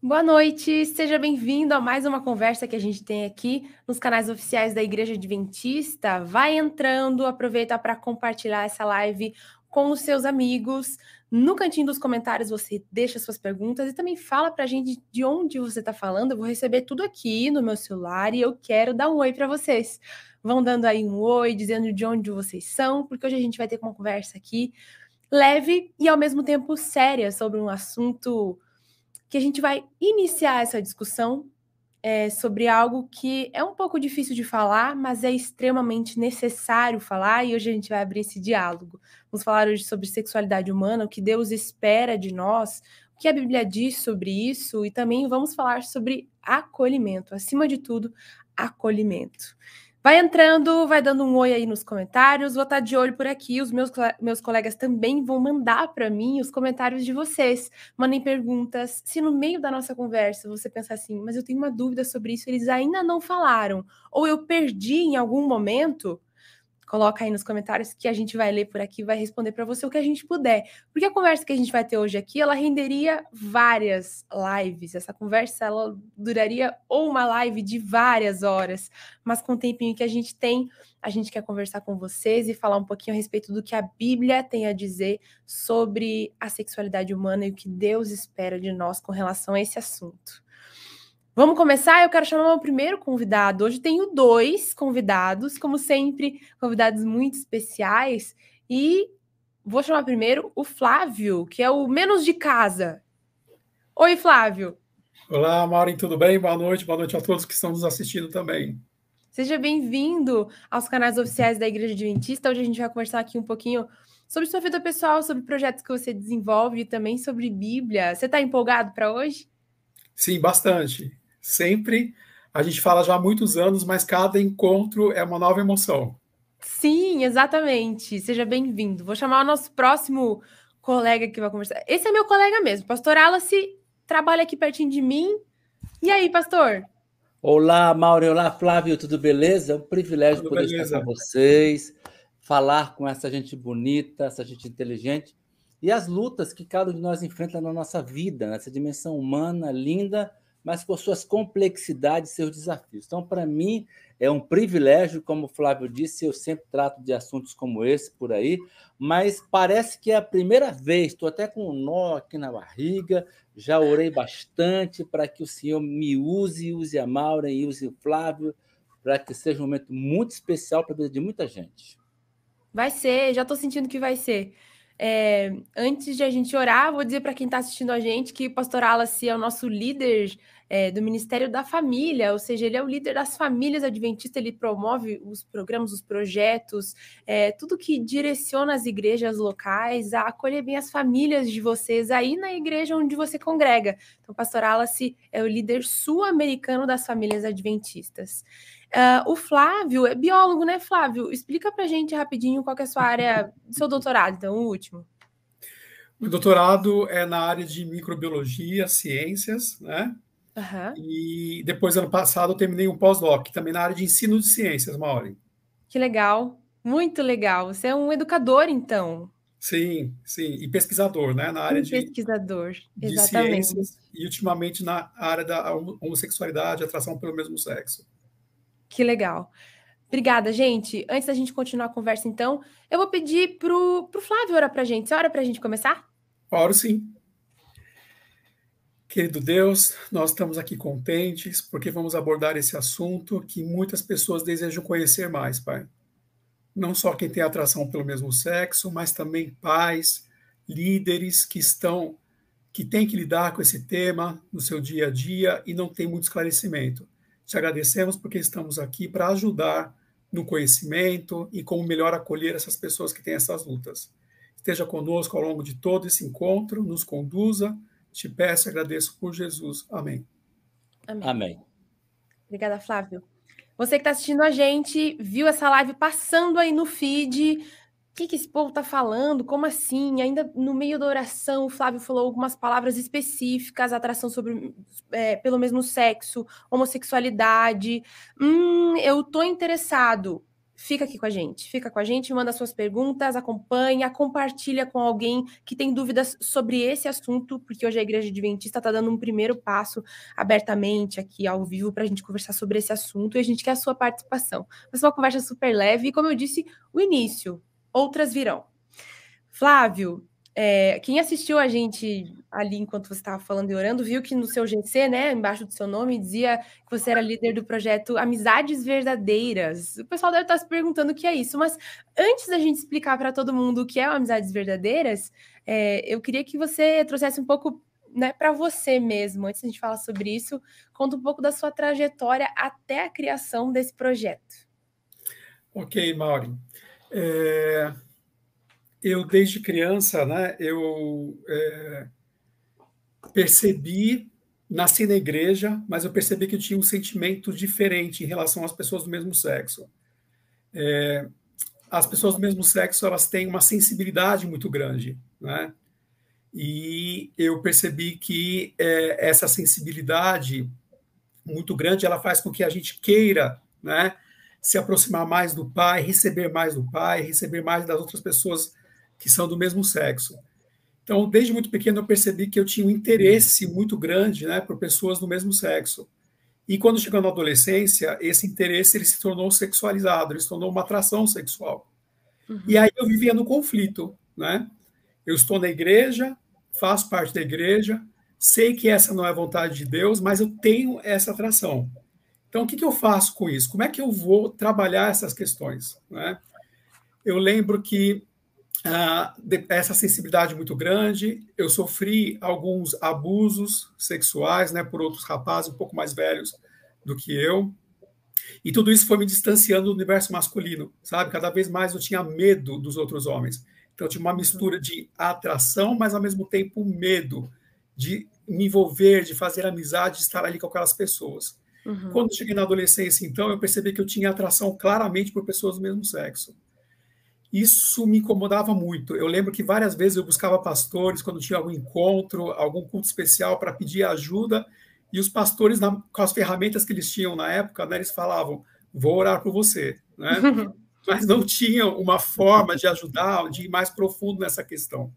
Boa noite, seja bem-vindo a mais uma conversa que a gente tem aqui nos canais oficiais da Igreja Adventista. Vai entrando, aproveita para compartilhar essa live com os seus amigos. No cantinho dos comentários você deixa suas perguntas e também fala para a gente de onde você está falando. Eu vou receber tudo aqui no meu celular e eu quero dar um oi para vocês. Vão dando aí um oi, dizendo de onde vocês são, porque hoje a gente vai ter uma conversa aqui leve e ao mesmo tempo séria sobre um assunto que a gente vai iniciar essa discussão é, sobre algo que é um pouco difícil de falar, mas é extremamente necessário falar, e hoje a gente vai abrir esse diálogo. Vamos falar hoje sobre sexualidade humana, o que Deus espera de nós, o que a Bíblia diz sobre isso, e também vamos falar sobre acolhimento, acima de tudo, acolhimento. Vai entrando, vai dando um oi aí nos comentários. Vou estar de olho por aqui. Os meus, meus colegas também vão mandar para mim os comentários de vocês. Mandem perguntas. Se no meio da nossa conversa você pensar assim, mas eu tenho uma dúvida sobre isso, eles ainda não falaram, ou eu perdi em algum momento, Coloca aí nos comentários que a gente vai ler por aqui, vai responder para você o que a gente puder. Porque a conversa que a gente vai ter hoje aqui, ela renderia várias lives. Essa conversa ela duraria ou uma live de várias horas, mas com o tempinho que a gente tem, a gente quer conversar com vocês e falar um pouquinho a respeito do que a Bíblia tem a dizer sobre a sexualidade humana e o que Deus espera de nós com relação a esse assunto. Vamos começar? Eu quero chamar o primeiro convidado. Hoje tenho dois convidados, como sempre, convidados muito especiais. E vou chamar primeiro o Flávio, que é o menos de casa. Oi, Flávio. Olá, Maureen, tudo bem? Boa noite, boa noite a todos que estão nos assistindo também. Seja bem-vindo aos canais oficiais da Igreja Adventista. Hoje a gente vai conversar aqui um pouquinho sobre sua vida pessoal, sobre projetos que você desenvolve e também sobre Bíblia. Você está empolgado para hoje? Sim, bastante sempre. A gente fala já há muitos anos, mas cada encontro é uma nova emoção. Sim, exatamente. Seja bem-vindo. Vou chamar o nosso próximo colega que vai conversar. Esse é meu colega mesmo. Pastor Alice trabalha aqui pertinho de mim. E aí, pastor? Olá, Mauro. Olá, Flávio. Tudo beleza? É um privilégio tudo poder beleza. estar com vocês, falar com essa gente bonita, essa gente inteligente e as lutas que cada um de nós enfrenta na nossa vida, nessa dimensão humana linda mas com suas complexidades seus desafios. Então, para mim, é um privilégio, como o Flávio disse, eu sempre trato de assuntos como esse por aí, mas parece que é a primeira vez, estou até com um nó aqui na barriga, já orei bastante para que o Senhor me use, use a Maura e use o Flávio, para que seja um momento muito especial para a vida de muita gente. Vai ser, já estou sentindo que vai ser. É, antes de a gente orar, vou dizer para quem está assistindo a gente que o Pastor Alassi é o nosso líder é, do Ministério da Família, ou seja, ele é o líder das famílias adventistas, ele promove os programas, os projetos, é, tudo que direciona as igrejas locais a acolher bem as famílias de vocês aí na igreja onde você congrega. Então, Pastor Alice é o líder sul-americano das famílias adventistas. Uh, o Flávio é biólogo, né, Flávio? Explica para gente rapidinho qual é a sua área seu doutorado, então, o último. O doutorado é na área de microbiologia, ciências, né? Uhum. E depois, ano passado, eu terminei um pós-doc, também na área de ensino de ciências, Maureen. Que legal, muito legal. Você é um educador, então. Sim, sim, e pesquisador, né? Na área um de pesquisador, de exatamente. ciências e ultimamente na área da homossexualidade, atração pelo mesmo sexo. Que legal. Obrigada, gente. Antes da gente continuar a conversa, então, eu vou pedir pro, pro Flávio orar pra gente. Você ora pra gente começar? Oro sim. Querido Deus, nós estamos aqui contentes porque vamos abordar esse assunto que muitas pessoas desejam conhecer mais, Pai. Não só quem tem atração pelo mesmo sexo, mas também pais, líderes que estão que têm que lidar com esse tema no seu dia a dia e não tem muito esclarecimento. Te agradecemos porque estamos aqui para ajudar no conhecimento e como melhor acolher essas pessoas que têm essas lutas. Esteja conosco ao longo de todo esse encontro, nos conduza te peço e agradeço por Jesus. Amém. Amém. Amém. Obrigada, Flávio. Você que está assistindo a gente, viu essa live passando aí no feed. O que, que esse povo está falando? Como assim? Ainda no meio da oração, o Flávio falou algumas palavras específicas, atração sobre é, pelo mesmo sexo, homossexualidade. Hum, eu tô interessado. Fica aqui com a gente. Fica com a gente, manda suas perguntas, acompanha, compartilha com alguém que tem dúvidas sobre esse assunto, porque hoje a Igreja Adventista está dando um primeiro passo abertamente aqui ao vivo para a gente conversar sobre esse assunto e a gente quer a sua participação. Ser uma conversa super leve e, como eu disse, o início, outras virão. Flávio, é, quem assistiu a gente ali enquanto você estava falando e orando, viu que no seu GC, né, embaixo do seu nome, dizia que você era líder do projeto Amizades Verdadeiras. O pessoal deve estar se perguntando o que é isso, mas antes da gente explicar para todo mundo o que é Amizades Verdadeiras, é, eu queria que você trouxesse um pouco né, para você mesmo, antes de a gente falar sobre isso, conta um pouco da sua trajetória até a criação desse projeto. Ok, Maureen. É, eu desde criança, né, eu é, percebi, nasci na igreja, mas eu percebi que eu tinha um sentimento diferente em relação às pessoas do mesmo sexo. É, as pessoas do mesmo sexo elas têm uma sensibilidade muito grande, né? E eu percebi que é, essa sensibilidade muito grande ela faz com que a gente queira, né, se aproximar mais do pai, receber mais do pai, receber mais das outras pessoas que são do mesmo sexo. Então, desde muito pequeno, eu percebi que eu tinha um interesse muito grande né, por pessoas do mesmo sexo. E quando chegou na adolescência, esse interesse ele se tornou sexualizado, ele se tornou uma atração sexual. Uhum. E aí eu vivia no conflito. Né? Eu estou na igreja, faço parte da igreja, sei que essa não é a vontade de Deus, mas eu tenho essa atração. Então, o que, que eu faço com isso? Como é que eu vou trabalhar essas questões? Né? Eu lembro que ah, essa sensibilidade muito grande. Eu sofri alguns abusos sexuais né, por outros rapazes um pouco mais velhos do que eu. E tudo isso foi me distanciando do universo masculino, sabe? Cada vez mais eu tinha medo dos outros homens. Então eu tinha uma mistura de atração, mas ao mesmo tempo medo de me envolver, de fazer amizade, de estar ali com aquelas pessoas. Uhum. Quando cheguei na adolescência, então, eu percebi que eu tinha atração claramente por pessoas do mesmo sexo. Isso me incomodava muito. Eu lembro que várias vezes eu buscava pastores quando tinha algum encontro, algum culto especial para pedir ajuda, e os pastores, com as ferramentas que eles tinham na época, né, eles falavam: Vou orar por você. Né? Mas não tinham uma forma de ajudar, de ir mais profundo nessa questão.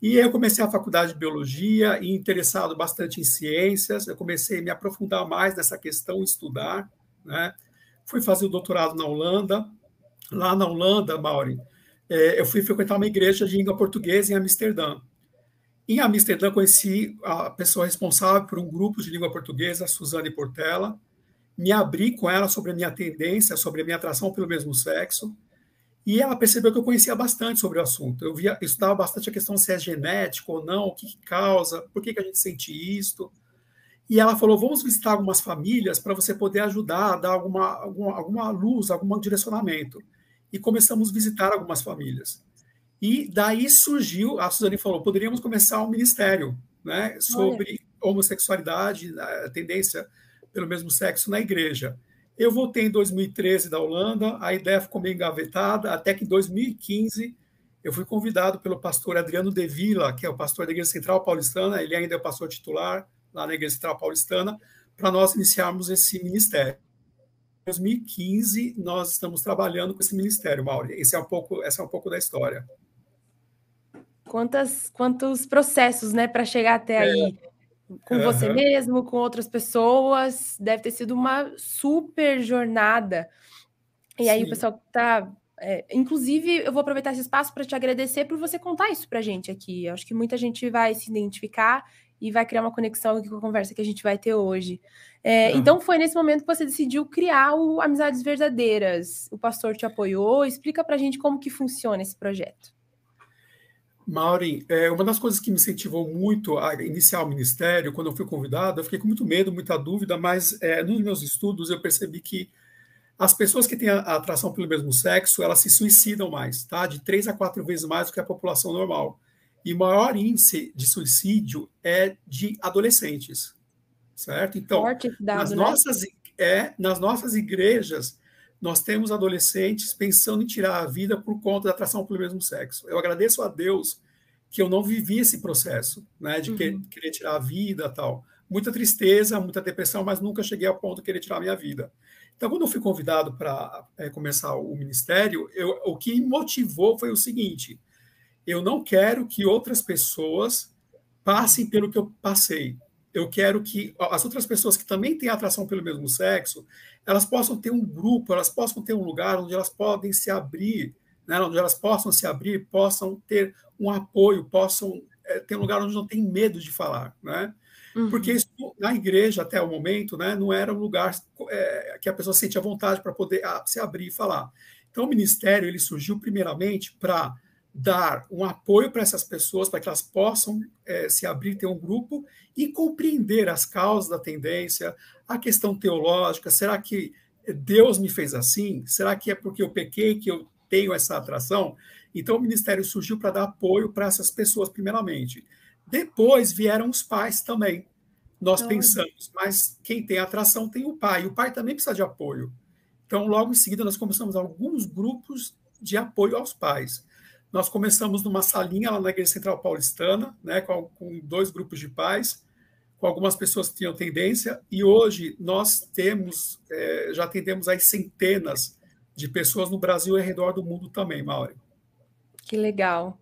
E eu comecei a faculdade de biologia e interessado bastante em ciências, eu comecei a me aprofundar mais nessa questão, estudar. Né? Fui fazer o doutorado na Holanda, lá na Holanda, Maureen, é, eu fui frequentar uma igreja de língua portuguesa em Amsterdã. Em Amsterdã, conheci a pessoa responsável por um grupo de língua portuguesa, Suzane Portela. Me abri com ela sobre a minha tendência, sobre a minha atração pelo mesmo sexo. E ela percebeu que eu conhecia bastante sobre o assunto. Eu, via, estudava bastante a questão se é genético ou não, o que, que causa, por que, que a gente sente isto. E ela falou: vamos visitar algumas famílias para você poder ajudar, dar alguma, alguma, alguma luz, algum direcionamento e começamos a visitar algumas famílias. E daí surgiu, a Suzane falou, poderíamos começar um ministério né, sobre Olha. homossexualidade, a tendência pelo mesmo sexo na igreja. Eu voltei em 2013 da Holanda, a ideia ficou meio engavetada, até que em 2015 eu fui convidado pelo pastor Adriano De Villa, que é o pastor da Igreja Central Paulistana, ele ainda é o pastor titular lá na Igreja Central Paulistana, para nós iniciarmos esse ministério. 2015 nós estamos trabalhando com esse ministério, Mauri. Esse é um pouco, essa é um pouco da história. Quantas, quantos processos, né, para chegar até é. aí? Com uhum. você mesmo, com outras pessoas, deve ter sido uma super jornada. E Sim. aí o pessoal tá é, inclusive, eu vou aproveitar esse espaço para te agradecer por você contar isso para a gente aqui. Eu acho que muita gente vai se identificar e vai criar uma conexão com a conversa que a gente vai ter hoje. É, uhum. Então, foi nesse momento que você decidiu criar o Amizades Verdadeiras. O pastor te apoiou. Explica para a gente como que funciona esse projeto. Maureen, é, uma das coisas que me incentivou muito a iniciar o ministério, quando eu fui convidado, eu fiquei com muito medo, muita dúvida, mas é, nos meus estudos eu percebi que as pessoas que têm a atração pelo mesmo sexo, elas se suicidam mais, tá? De três a quatro vezes mais do que a população normal. E o maior índice de suicídio é de adolescentes, certo? Então, dado, nas, né? nossas, é, nas nossas igrejas, nós temos adolescentes pensando em tirar a vida por conta da atração pelo mesmo sexo. Eu agradeço a Deus que eu não vivi esse processo, né, de uhum. querer tirar a vida tal. Muita tristeza, muita depressão, mas nunca cheguei ao ponto de querer tirar a minha vida. Então, quando eu fui convidado para é, começar o ministério, eu, o que me motivou foi o seguinte: eu não quero que outras pessoas passem pelo que eu passei. Eu quero que as outras pessoas que também têm atração pelo mesmo sexo, elas possam ter um grupo, elas possam ter um lugar onde elas podem se abrir, né, onde elas possam se abrir, possam ter um apoio, possam é, ter um lugar onde não tem medo de falar, né? Uhum. Porque isso, na igreja, até o momento, né, não era um lugar é, que a pessoa sentia vontade para poder a, se abrir e falar. Então, o ministério ele surgiu primeiramente para dar um apoio para essas pessoas, para que elas possam é, se abrir, ter um grupo e compreender as causas da tendência, a questão teológica. Será que Deus me fez assim? Será que é porque eu pequei que eu tenho essa atração? Então, o ministério surgiu para dar apoio para essas pessoas, primeiramente. Depois vieram os pais também. Nós então, pensamos, mas quem tem atração tem o pai. O pai também precisa de apoio. Então, logo em seguida, nós começamos alguns grupos de apoio aos pais. Nós começamos numa salinha lá na Igreja Central Paulistana, né, com, com dois grupos de pais, com algumas pessoas que tinham tendência, e hoje nós temos, é, já atendemos aí centenas de pessoas no Brasil e ao redor do mundo também, Mauri. Que legal.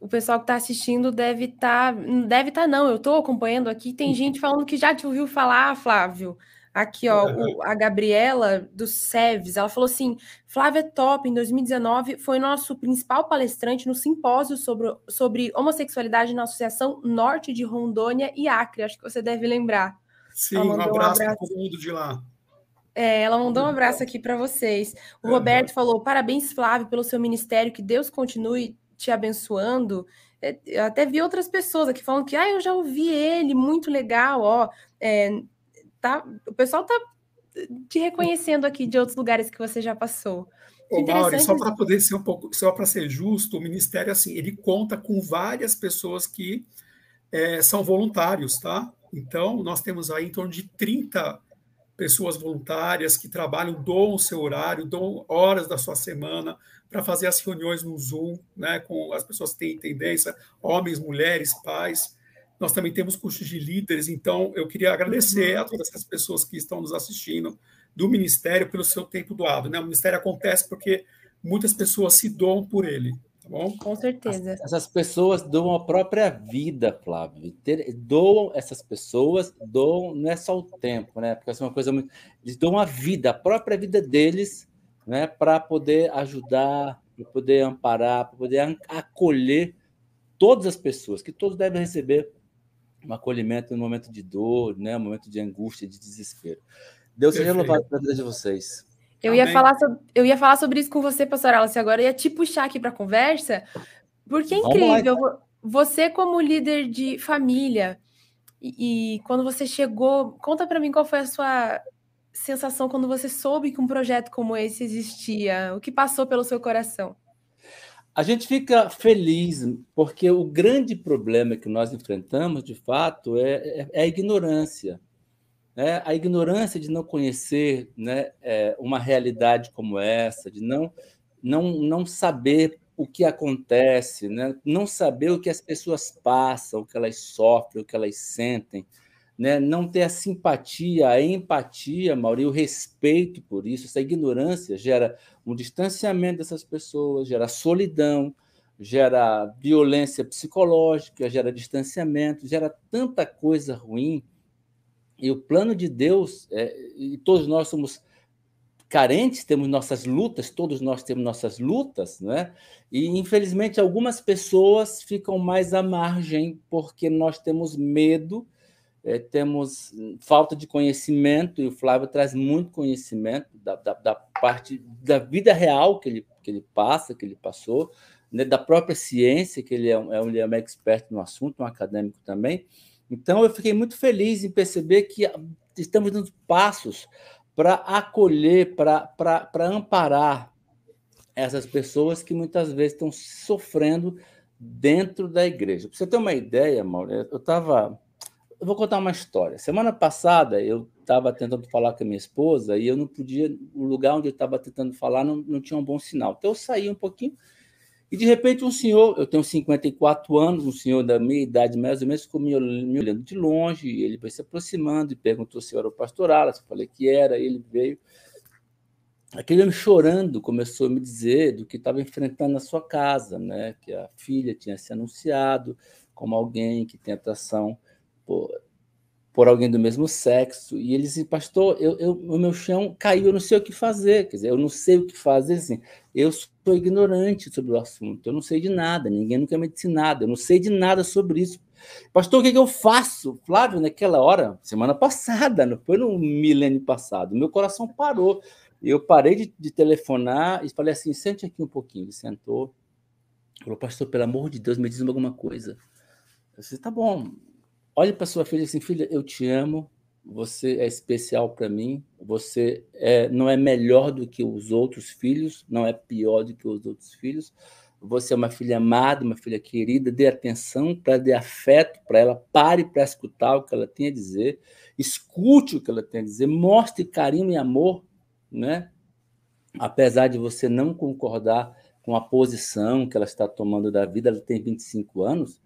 O pessoal que está assistindo deve estar. Tá, deve estar, tá, não. Eu estou acompanhando aqui. Tem gente falando que já te ouviu falar, Flávio. Aqui, ó, o, a Gabriela do SEVES, ela falou assim: Flávia Top, em 2019, foi nosso principal palestrante no simpósio sobre, sobre homossexualidade na Associação Norte de Rondônia e Acre. Acho que você deve lembrar. Sim, um abraço, um abraço. para todo mundo de lá. É, ela mandou um abraço aqui para vocês. O Roberto falou: parabéns, Flávio, pelo seu ministério, que Deus continue te abençoando. É, eu até vi outras pessoas aqui falando que ah, eu já ouvi ele, muito legal, ó. É, tá, o pessoal tá te reconhecendo aqui de outros lugares que você já passou. Ô, Mauri, só para poder ser um pouco, só para ser justo, o Ministério, assim, ele conta com várias pessoas que é, são voluntários, tá? Então, nós temos aí em torno de 30 pessoas voluntárias que trabalham, doam o seu horário, doam horas da sua semana para fazer as reuniões no Zoom, né, com as pessoas que têm tendência, homens, mulheres, pais. Nós também temos cursos de líderes, então eu queria agradecer a todas essas pessoas que estão nos assistindo do Ministério pelo seu tempo doado. Né? O Ministério acontece porque muitas pessoas se doam por ele. Bom? Com certeza. Essas pessoas doam a própria vida, Flávio. Doam essas pessoas, doam, não é só o tempo, né? Porque é uma coisa muito. Eles doam a vida, a própria vida deles, né? Para poder ajudar, para poder amparar, para poder acolher todas as pessoas, que todos devem receber um acolhimento no momento de dor, né? Um momento de angústia, de desespero. Deus seja louvado pela vida de vocês. Eu ia, falar sobre, eu ia falar sobre isso com você, pastor Alice, agora eu ia te puxar aqui para a conversa, porque é incrível. Você, como líder de família, e, e quando você chegou, conta para mim qual foi a sua sensação quando você soube que um projeto como esse existia, o que passou pelo seu coração? A gente fica feliz, porque o grande problema que nós enfrentamos, de fato, é, é, é a ignorância né, a ignorância de não conhecer né, é, uma realidade como essa, de não, não, não saber o que acontece, né, não saber o que as pessoas passam, o que elas sofrem, o que elas sentem, né, não ter a simpatia, a empatia, Mauri, o respeito por isso, essa ignorância gera um distanciamento dessas pessoas, gera solidão, gera violência psicológica, gera distanciamento, gera tanta coisa ruim e o plano de Deus, é, e todos nós somos carentes, temos nossas lutas, todos nós temos nossas lutas, né? E infelizmente algumas pessoas ficam mais à margem porque nós temos medo, é, temos falta de conhecimento, e o Flávio traz muito conhecimento da, da, da, parte da vida real que ele, que ele passa, que ele passou, né? da própria ciência, que ele é, um, é um, ele é um expert no assunto, um acadêmico também. Então, eu fiquei muito feliz em perceber que estamos dando passos para acolher, para amparar essas pessoas que muitas vezes estão sofrendo dentro da igreja. Para você ter uma ideia, Mauro, eu estava. Eu vou contar uma história. Semana passada, eu estava tentando falar com a minha esposa e eu não podia. O lugar onde eu estava tentando falar não, não tinha um bom sinal. Então, eu saí um pouquinho E de repente um senhor, eu tenho 54 anos, um senhor da minha idade mais ou menos, ficou me, olhando de longe, ele foi se aproximando e perguntou se eu era o pastoral, eu falei que era, ele veio. Aquele homem chorando começou a me dizer do que estava enfrentando na sua casa, né? que a filha tinha se anunciado como alguém que tem atração por, por alguém do mesmo sexo. E ele disse, pastor, eu, eu, o meu chão caiu, eu não sei o que fazer. Quer dizer, eu não sei o que fazer. Assim, eu sou ignorante sobre o assunto, eu não sei de nada, ninguém nunca me disse nada, eu não sei de nada sobre isso. Pastor, o que, que eu faço? Flávio, naquela hora, semana passada, não foi no milênio passado, meu coração parou. Eu parei de, de telefonar e falei assim: sente aqui um pouquinho. Ele sentou, falou, pastor, pelo amor de Deus, me diz alguma coisa. Eu disse: tá bom, olhe para sua filha assim, filha, eu te amo, você é especial para mim, você é, não é melhor do que os outros filhos, não é pior do que os outros filhos. Você é uma filha amada, uma filha querida, dê atenção para dê afeto para ela, pare para escutar o que ela tem a dizer, escute o que ela tem a dizer, mostre carinho e amor, né? Apesar de você não concordar com a posição que ela está tomando da vida, ela tem 25 anos,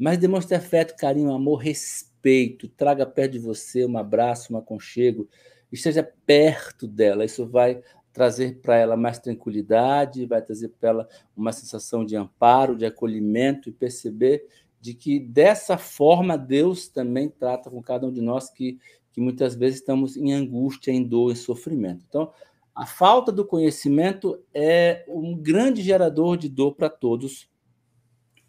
mas demonstre afeto, carinho, amor, respeito, traga perto de você um abraço, um aconchego, esteja perto dela. Isso vai trazer para ela mais tranquilidade, vai trazer para ela uma sensação de amparo, de acolhimento e perceber de que dessa forma Deus também trata com cada um de nós que, que muitas vezes estamos em angústia, em dor, em sofrimento. Então, a falta do conhecimento é um grande gerador de dor para todos,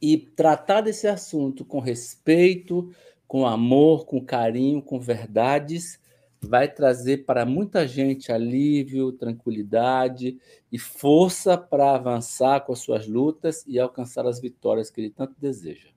e tratar desse assunto com respeito, com amor, com carinho, com verdades, vai trazer para muita gente alívio, tranquilidade e força para avançar com as suas lutas e alcançar as vitórias que ele tanto deseja.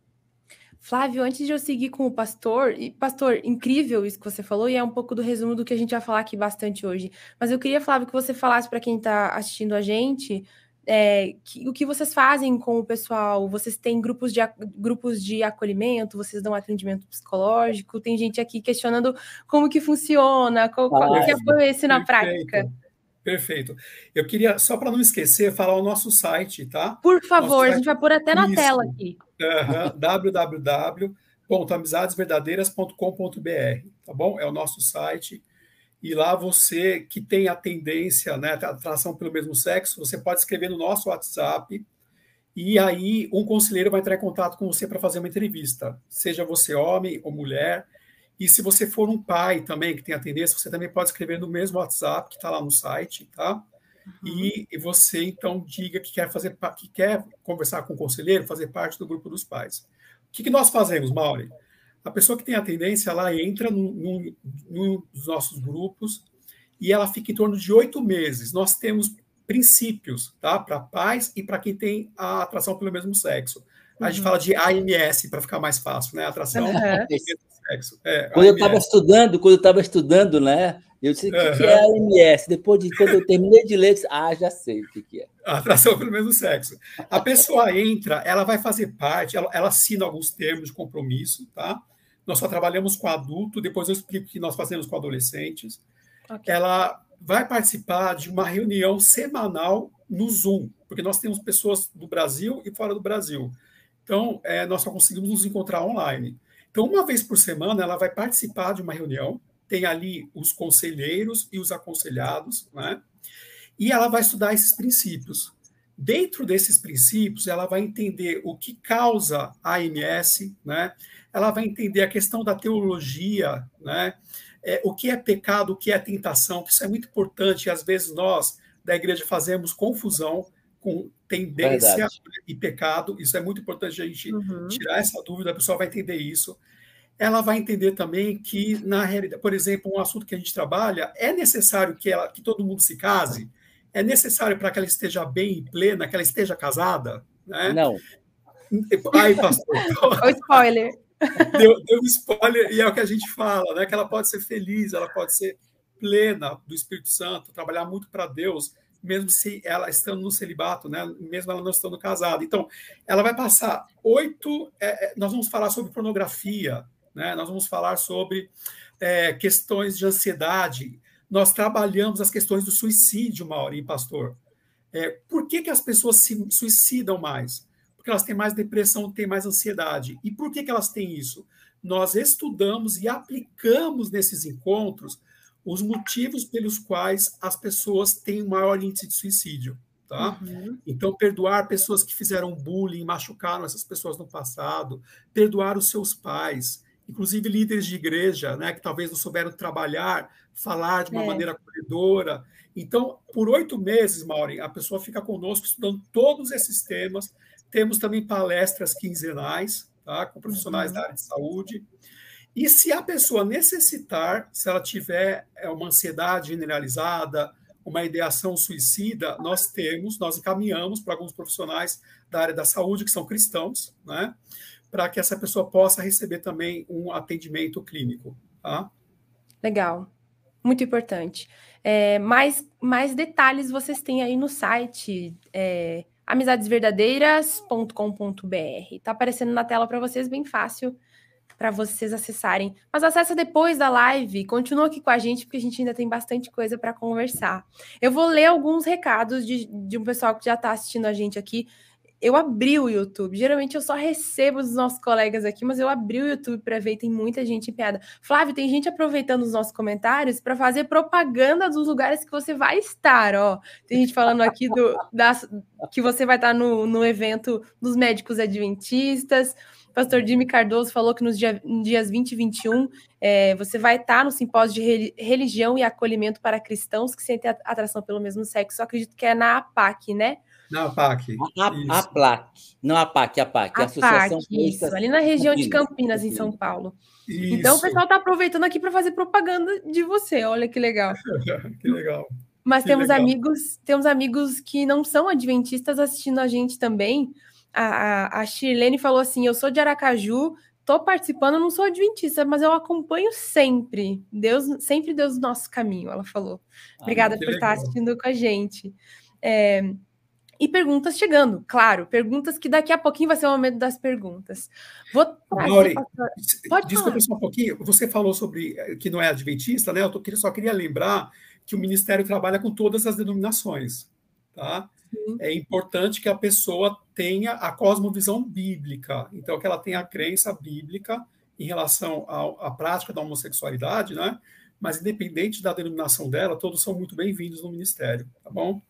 Flávio, antes de eu seguir com o pastor, e pastor, incrível isso que você falou, e é um pouco do resumo do que a gente vai falar aqui bastante hoje. Mas eu queria, Flávio, que você falasse para quem está assistindo a gente é, que, o que vocês fazem com o pessoal? Vocês têm grupos de, grupos de acolhimento? Vocês dão atendimento psicológico? Tem gente aqui questionando como que funciona, qual, qual ah, que é esse na prática? Perfeito. Eu queria, só para não esquecer, falar o nosso site, tá? Por favor, a gente vai pôr até na Isso. tela aqui. Uhum, www.amizadesverdadeiras.com.br, tá bom? É o nosso site e lá você que tem a tendência, né, a atração pelo mesmo sexo, você pode escrever no nosso WhatsApp e aí um conselheiro vai entrar em contato com você para fazer uma entrevista, seja você homem ou mulher. E se você for um pai também que tem a tendência, você também pode escrever no mesmo WhatsApp que está lá no site, tá? Uhum. E, e, você então diga que quer fazer, que quer conversar com o conselheiro, fazer parte do grupo dos pais. O que, que nós fazemos, Mauri? A pessoa que tem a tendência, ela entra num, dos nossos grupos e ela fica em torno de oito meses. Nós temos princípios, tá? Para pais e para quem tem a atração pelo mesmo sexo. A gente uhum. fala de AMS para ficar mais fácil, né? Atração uhum. pelo mesmo sexo. É, quando AMS. eu estava estudando, quando eu estava estudando, né? Eu disse, o que, uhum. que é AMS? Depois de quando eu terminei de ler, eu disse, ah, já sei o que, que é. Atração pelo mesmo sexo. A pessoa entra, ela vai fazer parte, ela, ela assina alguns termos de compromisso, tá? Nós só trabalhamos com adulto, depois eu explico o que nós fazemos com adolescentes. Okay. Ela vai participar de uma reunião semanal no Zoom, porque nós temos pessoas do Brasil e fora do Brasil. Então, é, nós só conseguimos nos encontrar online. Então, uma vez por semana, ela vai participar de uma reunião, tem ali os conselheiros e os aconselhados, né? E ela vai estudar esses princípios. Dentro desses princípios, ela vai entender o que causa a AMS, né? Ela vai entender a questão da teologia, né? É, o que é pecado, o que é tentação, que isso é muito importante, e às vezes nós, da igreja, fazemos confusão com tendência Verdade. e pecado, isso é muito importante a gente uhum. tirar essa dúvida, a pessoa vai entender isso. Ela vai entender também que, na realidade, por exemplo, um assunto que a gente trabalha, é necessário que, ela, que todo mundo se case? É necessário para que ela esteja bem e plena, que ela esteja casada? Né? Não. Ai, pastor. o spoiler deu, deu um spoiler, e é o que a gente fala, né? Que ela pode ser feliz, ela pode ser plena do Espírito Santo, trabalhar muito para Deus, mesmo se ela estando no celibato, né? Mesmo ela não estando casada. Então, ela vai passar oito. É, é, nós vamos falar sobre pornografia, né? Nós vamos falar sobre é, questões de ansiedade. Nós trabalhamos as questões do suicídio, Mauri, pastor. É, por que, que as pessoas se suicidam mais? Porque elas têm mais depressão, têm mais ansiedade. E por que, que elas têm isso? Nós estudamos e aplicamos nesses encontros os motivos pelos quais as pessoas têm maior índice de suicídio. Tá? Uhum. Então, perdoar pessoas que fizeram bullying, machucaram essas pessoas no passado, perdoar os seus pais, inclusive líderes de igreja, né, que talvez não souberam trabalhar, falar de uma é. maneira acolhedora. Então, por oito meses, Maureen, a pessoa fica conosco estudando todos esses temas. Temos também palestras quinzenais, tá, com profissionais uhum. da área de saúde. E se a pessoa necessitar, se ela tiver é, uma ansiedade generalizada, uma ideação suicida, nós temos, nós encaminhamos para alguns profissionais da área da saúde que são cristãos, né, para que essa pessoa possa receber também um atendimento clínico. Tá? Legal, muito importante. É, mais, mais detalhes vocês têm aí no site é, amizadesverdadeiras.com.br. Está aparecendo na tela para vocês, bem fácil para vocês acessarem. Mas acessa depois da live, continua aqui com a gente, porque a gente ainda tem bastante coisa para conversar. Eu vou ler alguns recados de, de um pessoal que já está assistindo a gente aqui. Eu abri o YouTube. Geralmente eu só recebo os nossos colegas aqui, mas eu abri o YouTube para ver tem muita gente em piada. Flávio, tem gente aproveitando os nossos comentários para fazer propaganda dos lugares que você vai estar, ó. Tem gente falando aqui do que você vai estar no, no evento dos médicos adventistas. Pastor Jimmy Cardoso falou que nos dia, dias 20 e 21 é, você vai estar no simpósio de religião e acolhimento para cristãos que sentem atração pelo mesmo sexo. Eu acredito que é na APAC, né? Na APAC. A, a, PLAC, não a APAC, a APAC. A Associação APAC, isso, ali na região de Campinas, em São Paulo. Isso. Então o pessoal está aproveitando aqui para fazer propaganda de você. Olha que legal. que legal. Mas que temos legal. amigos, temos amigos que não são adventistas assistindo a gente também a, a Shirlene falou assim: eu sou de Aracaju, tô participando, não sou adventista, mas eu acompanho sempre. Deus, sempre Deus no nosso caminho, ela falou. Ah, Obrigada por legal. estar assistindo com a gente. É, e perguntas chegando, claro, perguntas que daqui a pouquinho vai ser o momento das perguntas. Vou trazer, Pode desculpa só um pouquinho. Você falou sobre eh, que não é adventista, né? Eu tô, só queria lembrar que o Ministério trabalha com todas as denominações, tá? é importante que a pessoa tenha a cosmovisão bíblica, então que ela tenha a crença bíblica em relação à, à prática da homossexualidade, né? Mas independente da denominação dela, todos são muito bem-vindos no ministério, tá bom?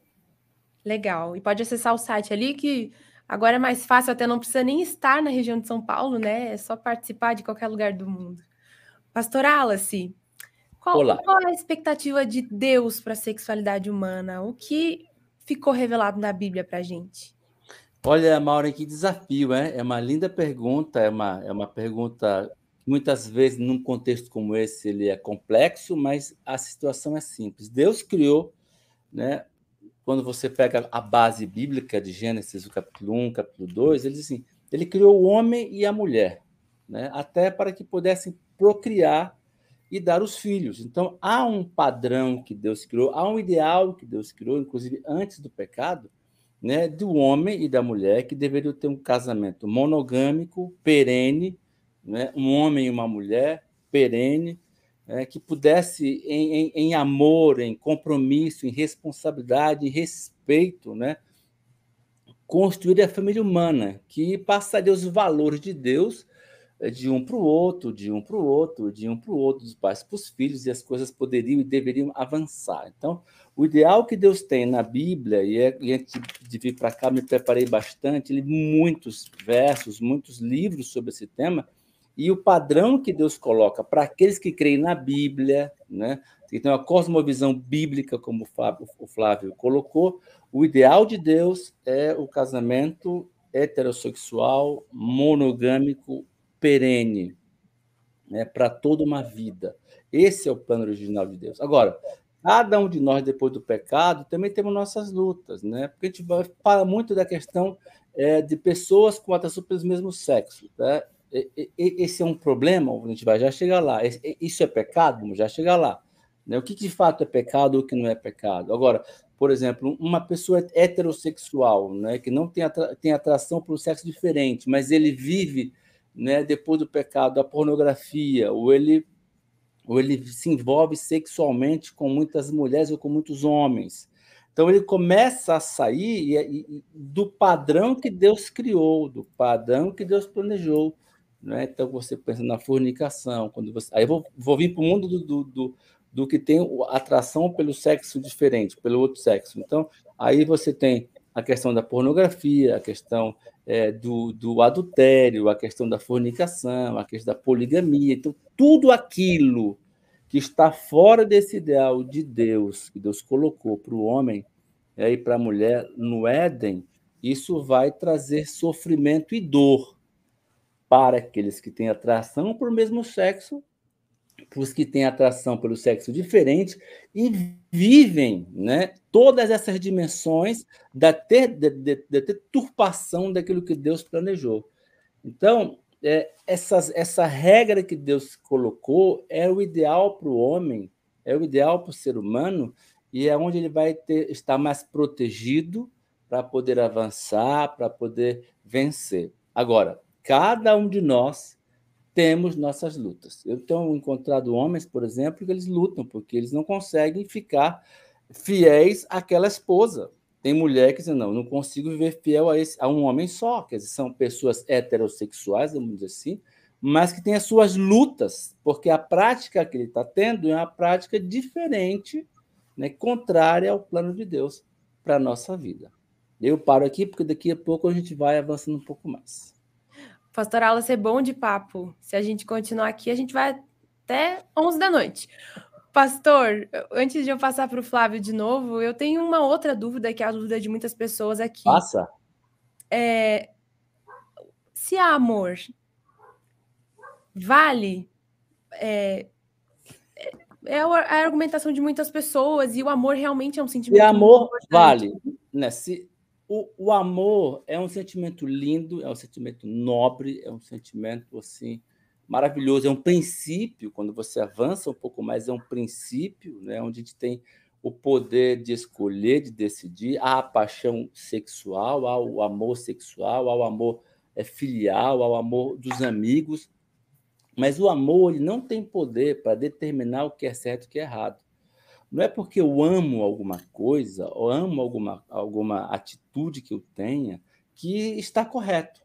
Legal. E pode acessar o site ali que agora é mais fácil, até não precisa nem estar na região de São Paulo, né? É só participar de qualquer lugar do mundo. Pastor Alice, qual, qual é a expectativa de Deus para a sexualidade humana? O que ficou revelado na Bíblia para a gente? Olha, Maura, que desafio, é? É uma linda pergunta, é uma, é uma pergunta muitas vezes num contexto como esse ele é complexo, mas a situação é simples. Deus criou, né? Quando você pega a base bíblica de Gênesis, o capítulo 1, capítulo 2, ele diz assim: ele criou o homem e a mulher, né? Até para que pudessem procriar e dar os filhos. Então, há um padrão que Deus criou, há um ideal que Deus criou, inclusive antes do pecado, né, do homem e da mulher que deveriam ter um casamento monogâmico, perene, né, um homem e uma mulher perene, né, que pudesse, em, em, em, amor, em compromisso, em responsabilidade, em respeito, né, construir a família humana, que passaria os valores de Deus é de um para o outro, de um para o outro, de um para o outro, dos pais para os filhos, e as coisas poderiam e deveriam avançar. Então, o ideal que Deus tem na Bíblia, e, é, e antes de vir para cá, me preparei bastante, li muitos versos, muitos livros sobre esse tema, e o padrão que Deus coloca para aqueles que creem na Bíblia, né, que tem uma cosmovisão bíblica, como o Flávio, colocou, o ideal de Deus é o casamento heterossexual, monogâmico, perene, né, para toda uma vida. Esse é o plano original de Deus. Agora, cada um de nós, depois do pecado, também temos nossas lutas, né? Porque a gente fala muito da questão é, de pessoas com atração pelos mesmos sexos. Né? Esse é um problema, a gente vai já chegar lá. Isso é pecado? Vamos já chegar lá. Né? O que de fato é pecado ou o que não é pecado? Agora, por exemplo, uma pessoa heterossexual, né, que não tem, atra tem atração por um sexo diferente, mas ele vive né, depois do pecado, a pornografia, ou ele, ou ele se envolve sexualmente com muitas mulheres ou com muitos homens. Então ele começa a sair do padrão que Deus criou, do padrão que Deus planejou. Né? Então você pensa na fornicação, quando você. Aí eu vou, vou vir para o mundo do, do, do, que tem atração pelo sexo diferente, pelo outro sexo. Então, aí você tem a questão da pornografia, a questão é, do, do adultério, a questão da fornicação, a questão da poligamia. Então, tudo aquilo que está fora desse ideal de Deus, que Deus colocou para o homem né, e para a mulher no Éden, isso vai trazer sofrimento e dor para aqueles que têm atração por mesmo sexo, para os que têm atração pelo sexo diferente e vivem né, todas essas dimensões da, ter, da, da deturpação daquilo que Deus planejou. Então, é, essas, essa regra que Deus colocou é o ideal para o homem, é o ideal para o ser humano, e é onde ele vai ter, estar mais protegido para poder avançar, para poder vencer. Agora, cada um de nós temos nossas lutas. Eu tenho encontrado homens, por exemplo, que eles lutam porque eles não conseguem ficar fiéis àquela esposa. Tem mulher que diz, não, não consigo viver fiel a, esse, a um homem só, quer dizer, são pessoas heterossexuais, vamos dizer assim, mas que têm as suas lutas, porque a prática que ele está tendo é uma prática diferente, né, contrária ao plano de Deus para a nossa vida. Eu paro aqui, porque daqui a pouco a gente vai avançando um pouco mais. Pastor Aula, é bom de papo. Se a gente continuar aqui, a gente vai até 11 da noite. Pastor, antes de eu passar para o Flávio de novo, eu tenho uma outra dúvida, que é a dúvida de muitas pessoas aqui. Passa. É, se há amor, vale? É, é, é a argumentação de muitas pessoas, e o amor realmente é um sentimento. E amor vale. Né? Se, o, o amor é um sentimento lindo, é um sentimento nobre, é um sentimento assim maravilhoso. É um princípio, quando você avança um pouco mais, é um princípio, né, onde a gente tem o poder de escolher, de decidir. Há a paixão sexual, há o amor sexual, há o amor é, filial, há o amor dos amigos. Mas o amor ele não tem poder para determinar o que é certo e o que é errado. Não é porque eu amo alguma coisa ou amo alguma, alguma atitude que eu tenha que está correto.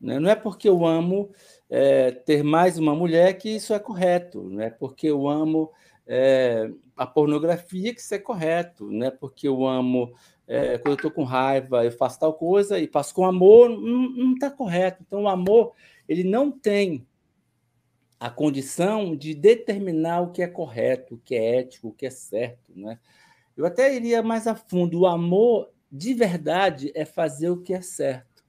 Né? Não é porque eu amo é, ter mais uma mulher que isso é correto, não é porque eu amo é, a pornografia que isso é correto, não é porque eu amo, é, quando eu estou com raiva, eu faço tal coisa e faço com amor, não está correto. Então, o amor ele não tem a condição de determinar o que é correto, o que é ético, o que é certo. Né? Eu até iria mais a fundo. O amor, de verdade, é fazer o que é certo.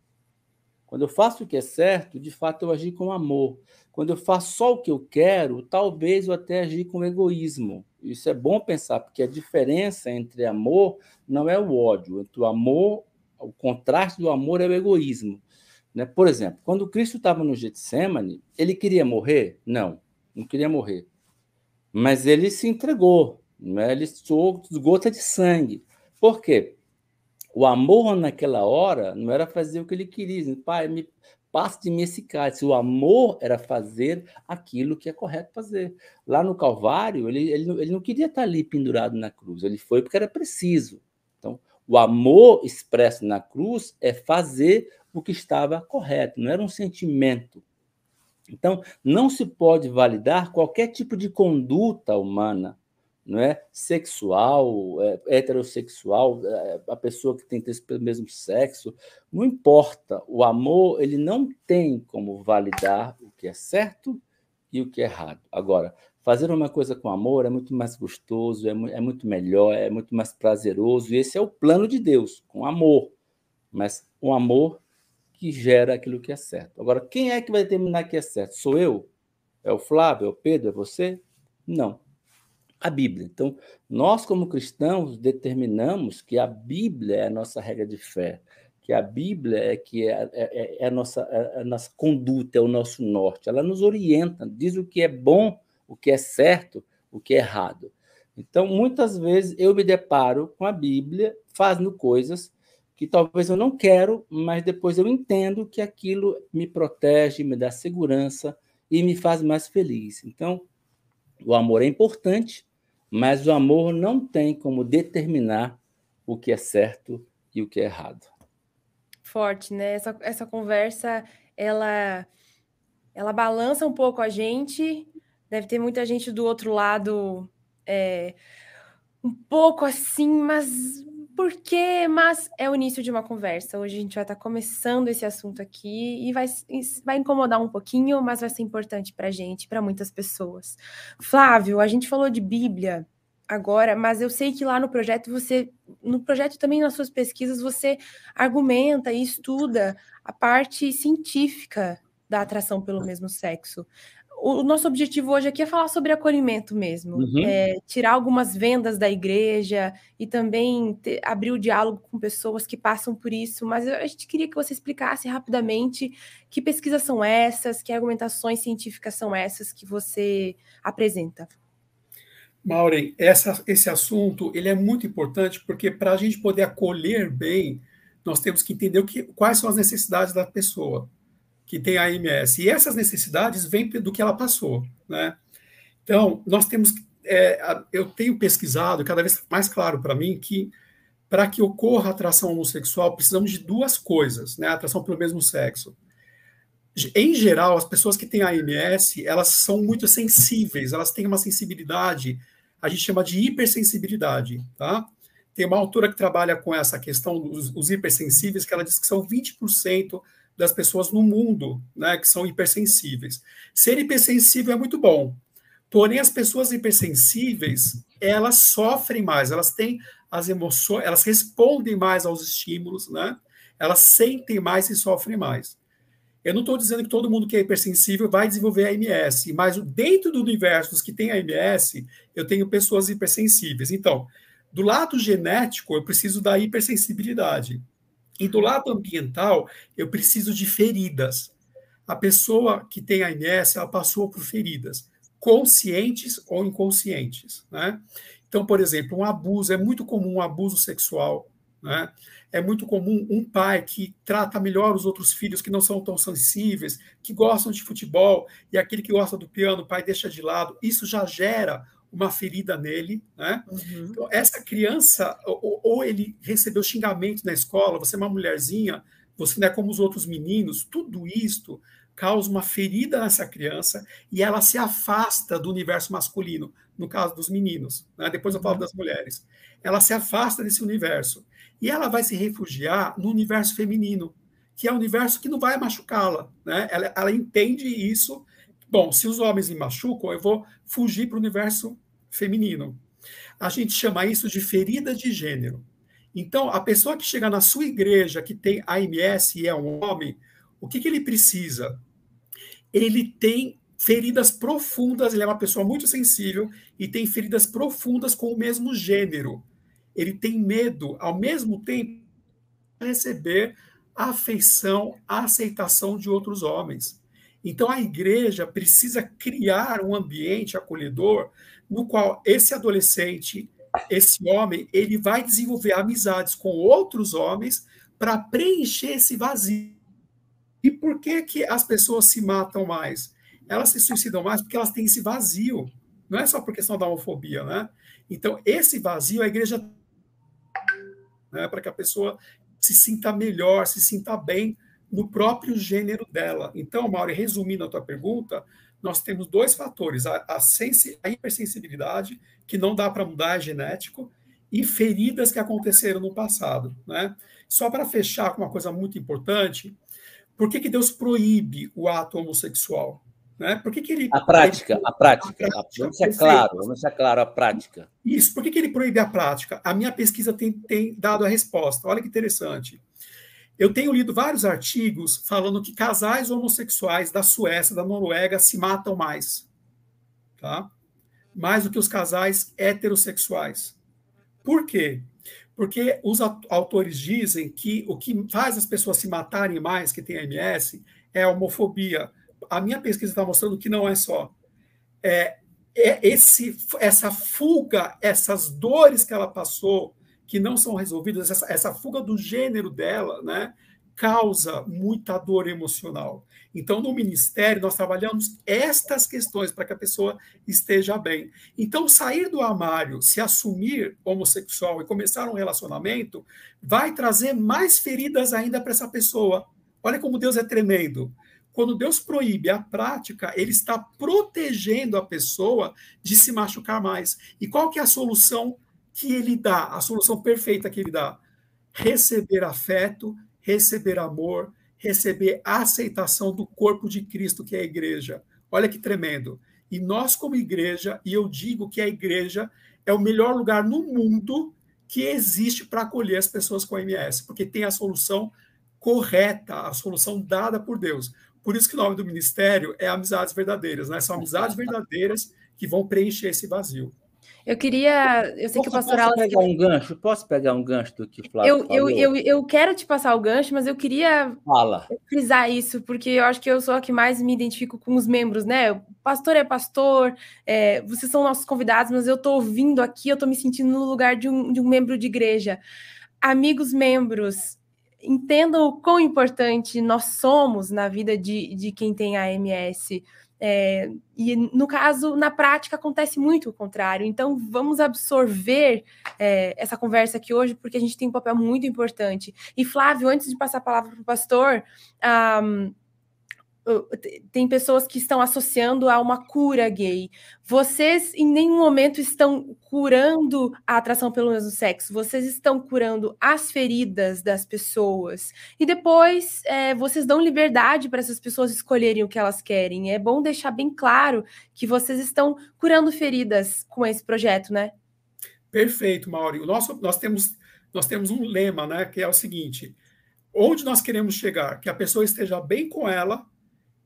Quando eu faço o que é certo, de fato eu agi com amor. Quando eu faço só o que eu quero, talvez eu até agi com egoísmo. Isso é bom pensar, porque a diferença entre amor não é o ódio. Entre o amor, o contraste do amor é o egoísmo. Né? Por exemplo, quando Cristo estava no Getsemane, ele queria morrer? Não, não queria morrer. Mas ele se entregou, né? ele soou gota de sangue. Por quê? O amor naquela hora não era fazer o que ele queria. Pai, me passe de mim esse cálice. O amor era fazer aquilo que é correto fazer. Lá no Calvário, ele, ele, ele não queria estar ali pendurado na cruz. Ele foi porque era preciso. Então, o amor expresso na cruz é fazer o que estava correto. Não era um sentimento. Então, não se pode validar qualquer tipo de conduta humana não é sexual, é, heterossexual, é, a pessoa que tem pelo mesmo sexo, não importa. O amor ele não tem como validar o que é certo e o que é errado. Agora, fazer uma coisa com amor é muito mais gostoso, é, é muito melhor, é muito mais prazeroso. E esse é o plano de Deus, com amor, mas um amor que gera aquilo que é certo. Agora, quem é que vai determinar que é certo? Sou eu? É o Flávio? É o Pedro? É você? Não a Bíblia. Então, nós, como cristãos, determinamos que a Bíblia é a nossa regra de fé, que a Bíblia é que é, é, é a, nossa, é a nossa conduta, é o nosso norte. Ela nos orienta, diz o que é bom, o que é certo, o que é errado. Então, muitas vezes eu me deparo com a Bíblia fazendo coisas que talvez eu não quero, mas depois eu entendo que aquilo me protege, me dá segurança e me faz mais feliz. Então, o amor é importante, mas o amor não tem como determinar o que é certo e o que é errado. Forte, né? Essa, essa conversa, ela, ela balança um pouco a gente. Deve ter muita gente do outro lado é, um pouco assim, mas por quê? Mas é o início de uma conversa. Hoje a gente vai estar começando esse assunto aqui e vai, vai incomodar um pouquinho, mas vai ser importante para a gente, para muitas pessoas. Flávio, a gente falou de Bíblia agora, mas eu sei que lá no projeto você, no projeto também nas suas pesquisas, você argumenta e estuda a parte científica da atração pelo mesmo sexo o nosso objetivo hoje aqui é falar sobre acolhimento mesmo, uhum. é, tirar algumas vendas da igreja e também ter, abrir o diálogo com pessoas que passam por isso. Mas a gente queria que você explicasse rapidamente que pesquisas são essas, que argumentações científicas são essas que você apresenta. Maureen, essa, esse assunto ele é muito importante porque para a gente poder acolher bem, nós temos que entender o que, quais são as necessidades da pessoa que tem a AMS. E essas necessidades vêm do que ela passou. Né? Então, nós temos. É, eu tenho pesquisado, cada vez mais claro para mim, que para que ocorra atração homossexual, precisamos de duas coisas, né? Atração pelo mesmo sexo. Em geral, as pessoas que têm AMS, elas são muito sensíveis, elas têm uma sensibilidade, a gente chama de hipersensibilidade, tá? Tem uma autora que trabalha com essa questão dos os hipersensíveis, que ela diz que são 20% das pessoas no mundo, né, que são hipersensíveis. Ser hipersensível é muito bom, porém as pessoas hipersensíveis, elas sofrem mais, elas têm as emoções, elas respondem mais aos estímulos, né? Elas sentem mais e sofrem mais. Eu não estou dizendo que todo mundo que é hipersensível vai desenvolver a MS, mas dentro do universo dos que tem a MS, eu tenho pessoas hipersensíveis. Então, do lado genético, eu preciso da hipersensibilidade. E do lado ambiental, eu preciso de feridas. A pessoa que tem AMS, ela passou por feridas, conscientes ou inconscientes. Né? Então, por exemplo, um abuso, é muito comum um abuso sexual. Né? É muito comum um pai que trata melhor os outros filhos que não são tão sensíveis, que gostam de futebol, e aquele que gosta do piano, o pai deixa de lado. Isso já gera uma ferida nele, né? Uhum. Então, essa criança, ou, ou, ele recebeu xingamento na escola, você é uma mulherzinha, você não é como os outros meninos, tudo isto causa uma ferida nessa criança e ela se afasta do universo masculino, no caso dos meninos, né? depois eu falo uhum. das mulheres. Ela se afasta desse universo e ela vai se refugiar no universo feminino, que é o um universo que não vai machucá-la, né? Ela, ela entende isso Bom, se os homens me machucam, eu vou fugir para o universo feminino. A gente chama isso de ferida de gênero. Então, a pessoa que chega na sua igreja que tem AMS e é um homem, o que, que ele precisa? Ele tem feridas profundas, ele é uma pessoa muito sensível e tem feridas profundas com o mesmo gênero. Ele tem medo, ao mesmo tempo, de receber a afeição, a aceitação de outros homens. Então a igreja precisa criar um ambiente acolhedor no qual esse adolescente, esse homem, ele vai desenvolver amizades com outros homens para preencher esse vazio. E por que que as pessoas se matam mais? Elas se suicidam mais porque elas têm esse vazio. Não é só por questão da homofobia, né? Então, esse vazio a igreja né, para que a pessoa se sinta melhor, se sinta bem no próprio gênero dela. Então, Mauro, resumindo a tua pergunta, nós temos dois fatores: a, a, sensi, a hipersensibilidade, que não dá para mudar, é genético, e feridas que aconteceram no passado. Né? Só para fechar com uma coisa muito importante, por que, que Deus proíbe o ato homossexual? Né? Por que, que ele, a prática, ele, a prática, a prática. Vamos ser claro, vamos ser claro, a prática. Isso, por que, que ele proíbe a prática? A minha pesquisa tem, tem dado a resposta. Olha que interessante. Eu tenho lido vários artigos falando que casais homossexuais da Suécia, da Noruega, se matam mais. Tá? Mais do que os casais heterossexuais. Por quê? Porque os autores dizem que o que faz as pessoas se matarem mais que tem MS é a homofobia. A minha pesquisa está mostrando que não é só. É, é esse, essa fuga, essas dores que ela passou, que não são resolvidas, essa, essa fuga do gênero dela, né, causa muita dor emocional. Então, no ministério, nós trabalhamos estas questões para que a pessoa esteja bem. Então, sair do armário, se assumir homossexual e começar um relacionamento, vai trazer mais feridas ainda para essa pessoa. Olha como Deus é tremendo. Quando Deus proíbe a prática, ele está protegendo a pessoa de se machucar mais. E qual que é a solução que ele dá? A solução perfeita que ele dá? Receber afeto, receber amor, receber aceitação do corpo de Cristo, que é a igreja. Olha que tremendo. E nós, como igreja, e eu digo que a igreja é o melhor lugar no mundo que existe para acolher as pessoas com MS, porque tem a solução correta, a solução dada por Deus. Por isso que o nome do ministério é Amizades Verdadeiras, né? São amizades verdadeiras que vão preencher esse vazio. Eu queria. Eu sei posso, que o pastor Posso pegar um gancho? Posso pegar um gancho do que o Flávio eu, falou? Eu, eu, eu quero te passar o gancho, mas eu queria Fala. frisar isso, porque eu acho que eu sou a que mais me identifico com os membros, né? O pastor é pastor, é, vocês são nossos convidados, mas eu estou ouvindo aqui, eu estou me sentindo no lugar de um, de um membro de igreja. Amigos membros, entendam o quão importante nós somos na vida de, de quem tem AMS. É, e no caso, na prática, acontece muito o contrário. Então, vamos absorver é, essa conversa aqui hoje, porque a gente tem um papel muito importante. E, Flávio, antes de passar a palavra para o pastor, um, tem pessoas que estão associando a uma cura gay. Vocês em nenhum momento estão curando a atração pelo mesmo sexo, vocês estão curando as feridas das pessoas. E depois é, vocês dão liberdade para essas pessoas escolherem o que elas querem. É bom deixar bem claro que vocês estão curando feridas com esse projeto, né? Perfeito, Mauri. O nosso, nós, temos, nós temos um lema, né, que é o seguinte: onde nós queremos chegar? Que a pessoa esteja bem com ela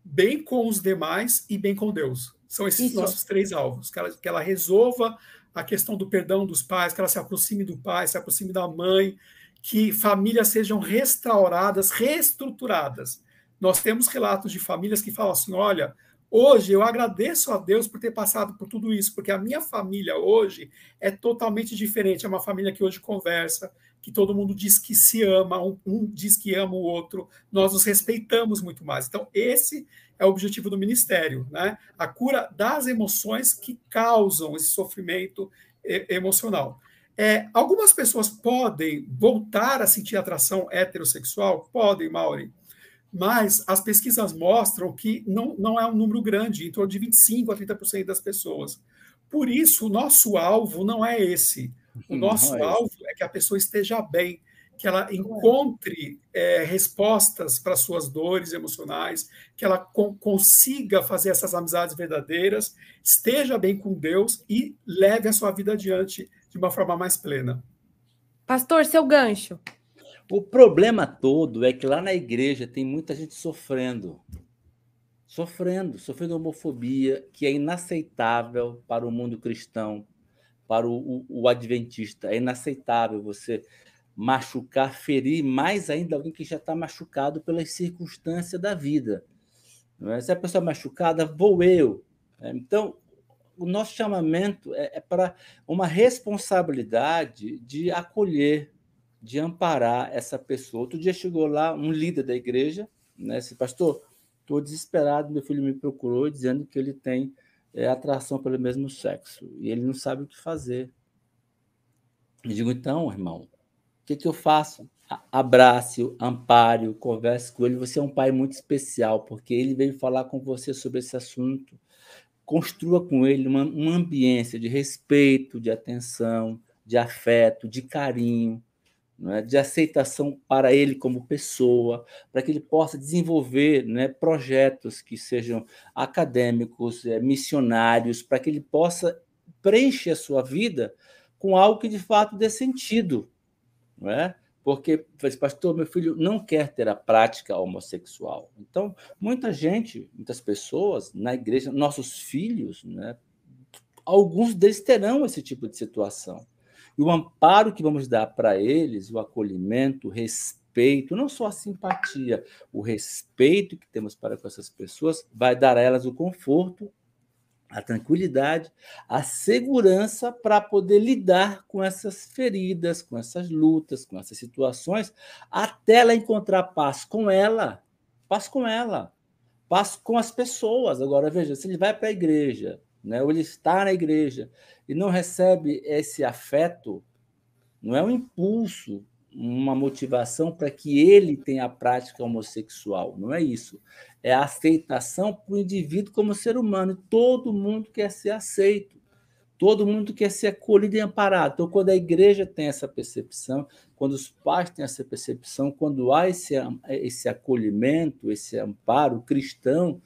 bem com os demais e bem com Deus. São esses Isso. nossos três alvos. Que ela, que ela resolva a questão do perdão dos pais, que ela se aproxime do pai, se aproxime da mãe, que famílias sejam restauradas, reestruturadas. Nós temos relatos de famílias que falam assim: olha, hoje eu agradeço a Deus por ter passado por tudo isso, porque a minha família hoje é totalmente diferente. É uma família que hoje conversa, que todo mundo diz que se ama, um, um, diz que ama o outro, nós nos respeitamos muito mais. Então, esse é o objetivo do ministério, né? A cura das emoções que causam esse sofrimento emocional. É, algumas pessoas podem voltar a sentir atração heterossexual? Podem, Mauri. Mas as pesquisas mostram que não, não é um número grande, em torno de 25% a 30% das pessoas. Por isso, o nosso alvo não é esse. O nosso é alvo é que a pessoa esteja bem, que ela encontre é, respostas para suas dores emocionais, que ela consiga fazer essas amizades verdadeiras, esteja bem com Deus e leve a sua vida adiante de uma forma mais plena. Pastor, seu gancho. O problema todo é que lá na igreja tem muita gente sofrendo. Sofrendo, sofrendo homofobia, que é inaceitável para o mundo cristão, para o, o, o adventista. É inaceitável você machucar, ferir mais ainda alguém que já está machucado pelas circunstâncias da vida. É? Se a pessoa é machucada, vou eu. É, então, o nosso chamamento é, é para uma responsabilidade de acolher, de amparar essa pessoa. Outro dia chegou lá um líder da igreja, né? Disse, pastor, estou desesperado, meu filho me procurou dizendo que ele tem é atração pelo mesmo sexo e ele não sabe o que fazer. Eu digo, então, irmão, o que, que eu faço? Abrace-o, ampare-o, converse com ele. Você é um pai muito especial, porque ele veio falar com você sobre esse assunto. Construa com ele uma, uma ambiência de respeito, de atenção, de afeto, de carinho né, de aceitação para ele como pessoa, para que ele possa desenvolver né, projetos que sejam acadêmicos, é, missionários, para que ele possa preencher a sua vida com algo que de fato dê sentido. Não é? Porque, pastor, meu filho não quer ter a prática homossexual. Então, muita gente, muitas pessoas na igreja, nossos filhos, né, alguns deles terão esse tipo de situação. E o amparo que vamos dar para eles, o acolhimento, o respeito, não só a simpatia, o respeito que temos para com essas pessoas, vai dar a elas o conforto, a tranquilidade, a segurança para poder lidar com essas feridas, com essas lutas, com essas situações, até ela encontrar paz com ela, paz com ela, paz com as pessoas. Agora, veja, se ele vai para a igreja, né, ou ele está na igreja e não recebe esse afeto, não é um impulso, uma motivação para que ele tenha a prática homossexual. Não é isso. É a aceitação para o indivíduo como ser humano. Todo mundo quer ser aceito. Todo mundo quer ser acolhido e amparado. Então, quando a igreja tem essa percepção, quando os pais têm essa percepção, quando há esse, esse acolhimento, esse amparo cristão,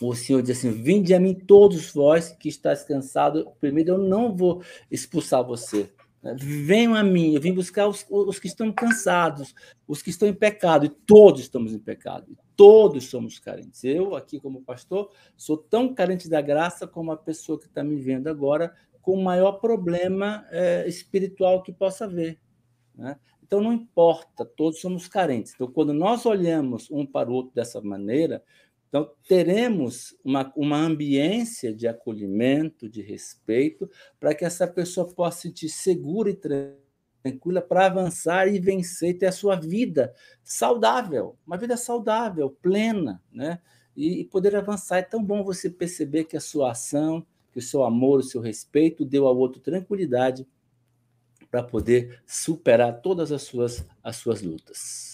o Senhor diz assim: Vinde a mim todos vós que estáis cansados. Primeiro, eu não vou expulsar você. Venham a mim, eu vim buscar os, os, que estão cansados, os que estão em pecado, e todos estamos em pecado, todos somos carentes. Eu, aqui como pastor, sou tão carente da graça como a pessoa que está me vendo agora, com o maior problema é, espiritual que possa haver. Né? Então, não importa, todos somos carentes. Então, quando nós olhamos um para o outro dessa maneira, então, teremos uma, uma ambiência de acolhimento, de respeito, para que essa pessoa possa se sentir segura e tranquila para avançar e vencer e ter a sua vida saudável, uma vida saudável, plena, né? E, e poder avançar. É tão bom você perceber que a sua ação, que o seu amor, o seu respeito deu ao outro tranquilidade para poder superar todas as suas, as suas lutas.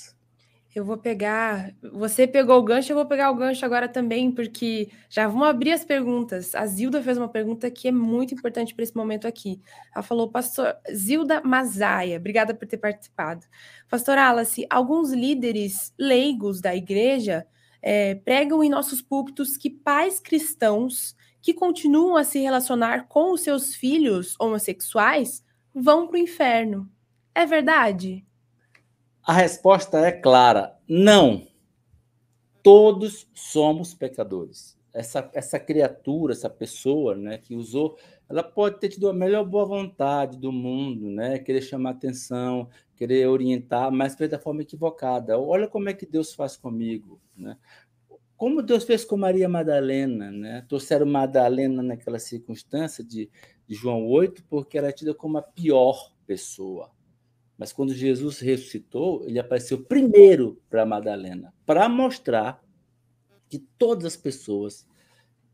Eu vou pegar. Você pegou o gancho, eu vou pegar o gancho agora também, porque já vamos abrir as perguntas. A Zilda fez uma pergunta que é muito importante para esse momento aqui. Ela falou, pastor Zilda Mazaia, obrigada por ter participado. Pastor Alice, alguns líderes leigos da igreja é, pregam em nossos púlpitos que pais cristãos que continuam a se relacionar com os seus filhos homossexuais vão para o inferno. É verdade? A resposta é clara: não. Todos somos pecadores. Essa, essa criatura, essa pessoa né, que usou, ela pode ter tido a melhor boa vontade do mundo, né, querer chamar atenção, querer orientar, mas fez da forma equivocada. Olha como é que Deus faz comigo. Né? Como Deus fez com Maria Madalena. Né? Trouxeram Madalena naquela circunstância de, de João 8, porque era tida como a pior pessoa. Mas quando Jesus ressuscitou, ele apareceu primeiro para Madalena, para mostrar que todas as pessoas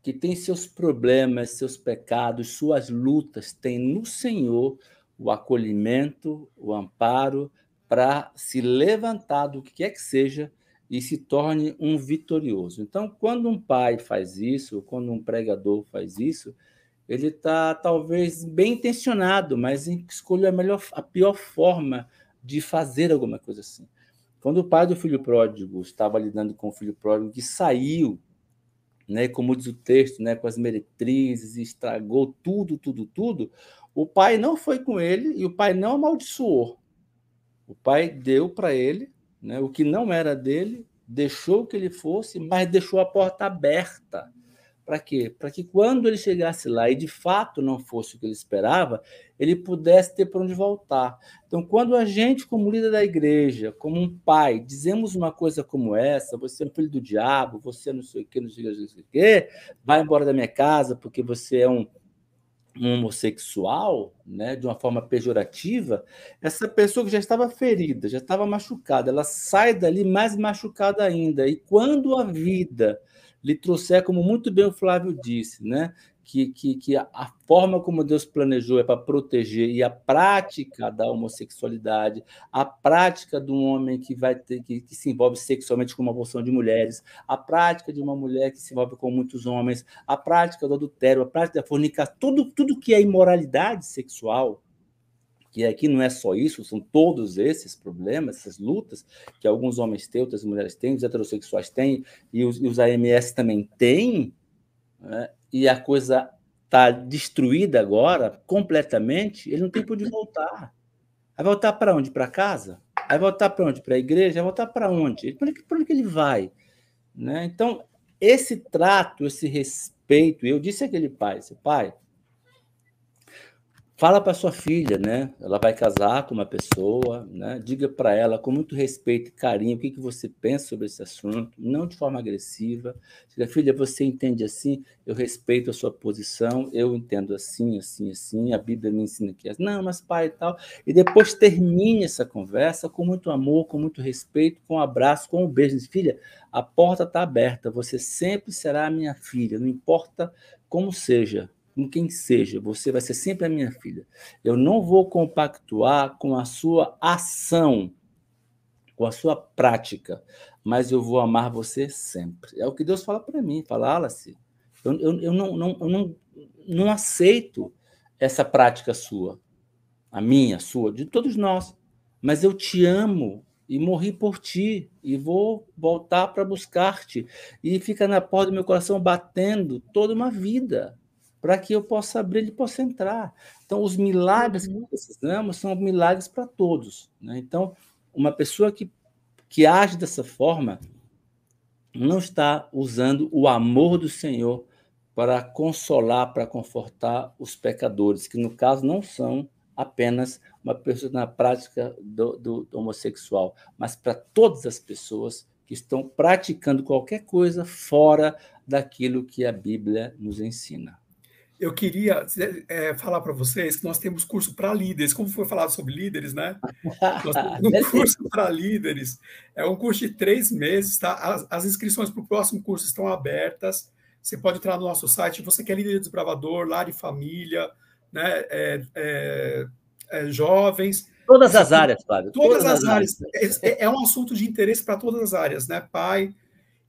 que têm seus problemas, seus pecados, suas lutas, têm no Senhor o acolhimento, o amparo para se levantar do que quer que seja e se torne um vitorioso. Então, quando um pai faz isso, quando um pregador faz isso, ele está talvez bem intencionado, mas escolheu a melhor, a pior forma de fazer alguma coisa assim. Quando o pai do filho pródigo estava lidando com o filho pródigo que saiu, né, como diz o texto, né, com as meretrizes, estragou tudo, tudo, tudo, o pai não foi com ele e o pai não amaldiçoou. O pai deu para ele né, o que não era dele, deixou que ele fosse, mas deixou a porta aberta para quê? Para que quando ele chegasse lá e de fato não fosse o que ele esperava, ele pudesse ter para onde voltar. Então, quando a gente, como líder da igreja, como um pai, dizemos uma coisa como essa, você é um filho do diabo, você não sei o não sei o quê, não sei o quê, vai embora da minha casa porque você é um, um homossexual, né, de uma forma pejorativa, essa pessoa que já estava ferida, já estava machucada, ela sai dali mais machucada ainda. E quando a vida lhe trouxer, como muito bem o Flávio disse, né? Que, que, que a, forma como Deus planejou é para proteger e a prática da homossexualidade, a prática de um homem que vai ter que, que se envolve sexualmente com uma porção de mulheres, a prática de uma mulher que se envolve com muitos homens, a prática do adultério, a prática da fornicação, tudo, tudo que é imoralidade sexual, que aqui não é só isso, são todos esses problemas, essas lutas que alguns homens têm, outras mulheres têm, os heterossexuais têm, e os, e os AMS também têm, né? E a coisa está destruída agora, completamente, ele não tem para onde voltar. Vai voltar para onde? Para casa? Vai voltar para onde? Para a igreja? Vai voltar para onde? Para onde, onde que ele vai? Né? Então, esse trato, esse respeito, eu disse àquele pai, esse pai, Fala para sua filha, né? Ela vai casar com uma pessoa, né? Diga para ela com muito respeito e carinho o que, que você pensa sobre esse assunto, não de forma agressiva. Diga, filha, você entende assim? Eu respeito a sua posição, eu entendo assim, assim, assim. A Bíblia me ensina que é. Assim. Não, mas pai e tal. E depois termine essa conversa com muito amor, com muito respeito, com um abraço, com um beijo. Filha, a porta está aberta. Você sempre será minha filha, não importa como seja com quem seja, você vai ser sempre a minha filha. Eu não vou compactuar com a sua ação, com a sua prática, mas eu vou amar você sempre. É o que Deus fala para mim, fala, Alice, eu, eu, eu, não, não, eu não, não aceito essa prática sua, a minha, a sua, de todos nós, mas eu te amo e morri por ti e vou voltar para buscar-te e fica na porta do meu coração batendo toda uma vida para que eu possa abrir e possa entrar. Então, os milagres que precisamos são milagres para todos. Né? Então, uma pessoa que, que age dessa forma não está usando o amor do Senhor para consolar, para confortar os pecadores, que no caso não são apenas uma pessoa na prática do, do, do homossexual, mas para todas as pessoas que estão praticando qualquer coisa fora daquilo que a Bíblia nos ensina eu queria é, falar para vocês que nós temos curso para líderes. Como foi falado sobre líderes, né? Nós temos um curso para líderes. É um curso de três meses, tá? As, as inscrições para o próximo curso estão abertas. Você pode entrar no nosso site. Você que é líder desbravador, lar e família, né? É, é, é jovens. Todas as áreas, Flávio. Todas, todas as, as áreas. áreas. É, é um assunto de interesse para todas as áreas, né? Pai,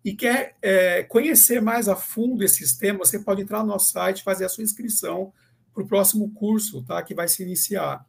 e quer é, conhecer mais a fundo esses temas, você pode entrar no nosso site, fazer a sua inscrição para o próximo curso, tá? Que vai se iniciar.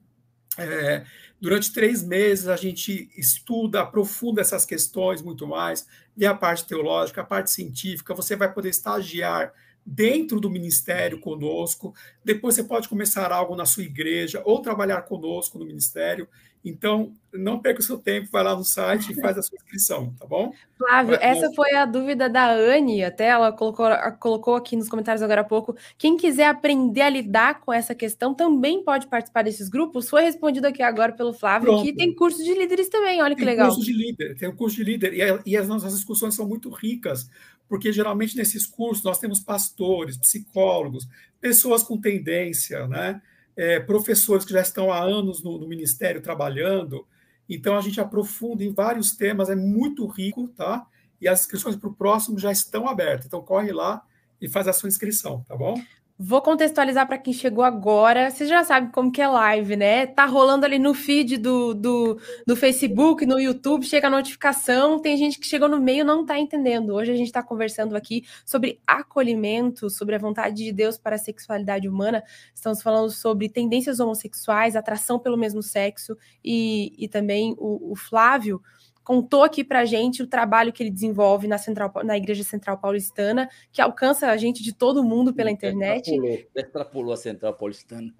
É, durante três meses a gente estuda, aprofunda essas questões muito mais, vê a parte teológica, a parte científica, você vai poder estagiar dentro do ministério conosco. Depois você pode começar algo na sua igreja ou trabalhar conosco no ministério. Então, não perca o seu tempo, vai lá no site e faz a sua inscrição, tá bom? Flávio, vai, essa foi a dúvida da Anne, até ela colocou, colocou aqui nos comentários agora há pouco. Quem quiser aprender a lidar com essa questão também pode participar desses grupos. Foi respondido aqui agora pelo Flávio, Pronto. que tem curso de líderes também, olha que tem legal. Tem curso de líder, tem um curso de líder, e, e as nossas discussões são muito ricas, porque geralmente nesses cursos nós temos pastores, psicólogos, pessoas com tendência, né? É, professores que já estão há anos no, no, ministério trabalhando. Então a gente aprofunda em vários temas, é muito rico, tá? E as inscrições para o próximo já estão abertas. Então corre lá e faz a sua inscrição, tá bom? Vou contextualizar para quem chegou agora. Você já sabe como que é live, né? Tá rolando ali no feed do, do, do Facebook, no YouTube, chega a notificação. Tem gente que chegou no meio e não está entendendo. Hoje a gente está conversando aqui sobre acolhimento, sobre a vontade de Deus para a sexualidade humana. Estamos falando sobre tendências homossexuais, atração pelo mesmo sexo e, e também o, o Flávio contou aqui para a gente o trabalho que ele desenvolve na, Central, na Igreja Central Paulistana, que alcança a gente de todo mundo pela internet. Extrapolou, extrapolou a Central Paulistana.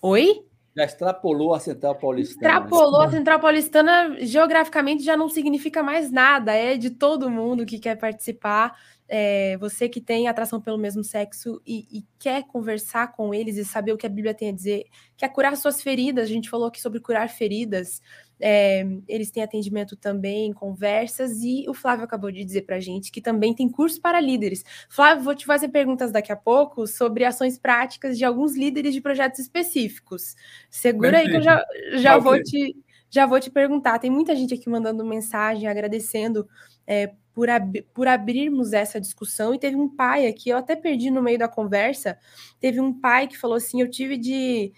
Oi? Já extrapolou a Central Paulistana. Extrapolou a Central Paulistana, geograficamente já não significa mais nada, é de todo mundo que quer participar. É, você que tem atração pelo mesmo sexo e, e, quer conversar com eles e saber o que a Bíblia tem a dizer, quer curar suas feridas, a gente falou aqui sobre curar feridas, é, eles têm atendimento também, conversas, e o Flávio acabou de dizer para a gente que também tem curso para líderes. Flávio, vou te fazer perguntas daqui a pouco sobre ações práticas de alguns líderes de projetos específicos. Segura aí que eu já, já, vou, te, já vou te perguntar. Tem muita gente aqui mandando mensagem, agradecendo é, por, ab por abrirmos essa discussão. E teve um pai aqui, eu até perdi no meio da conversa. Teve um pai que falou assim: eu tive de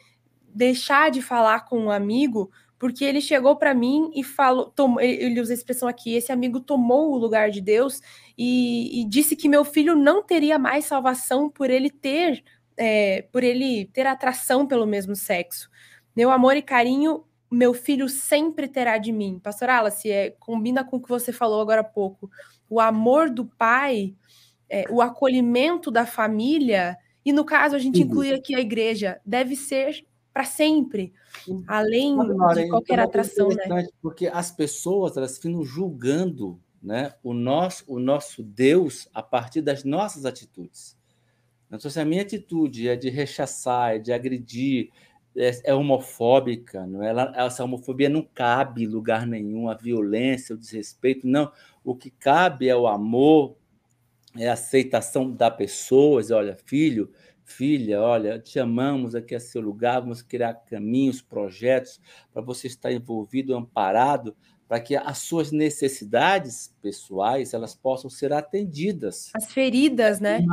deixar de falar com um amigo porque ele chegou para mim e falou, tomou, ele usa a expressão aqui, esse amigo tomou o lugar de Deus e, e disse que meu filho não teria mais salvação por ele ter, é, por ele ter atração pelo mesmo sexo. Meu amor e carinho, meu filho sempre terá de mim. Pastor Alice, é, combina com o que você falou agora há pouco. O amor do pai, é, o acolhimento da família, e no caso a gente inclui aqui a igreja, deve ser para sempre, além de qualquer atração, né? Porque as pessoas elas ficam julgando, né, o nosso o nosso Deus a partir das nossas atitudes. Então, se a minha atitude é de rechaçar, é de agredir, é, é homofóbica, não é? Ela, essa homofobia não cabe em lugar nenhum, a violência, o desrespeito, não. O que cabe é o amor, é a aceitação da pessoa, dizer, olha, filho, filha, olha, te amamos aqui a seu lugar, vamos criar caminhos, projetos para você estar envolvido, amparado, para que as suas necessidades pessoais elas possam ser atendidas. As feridas, né?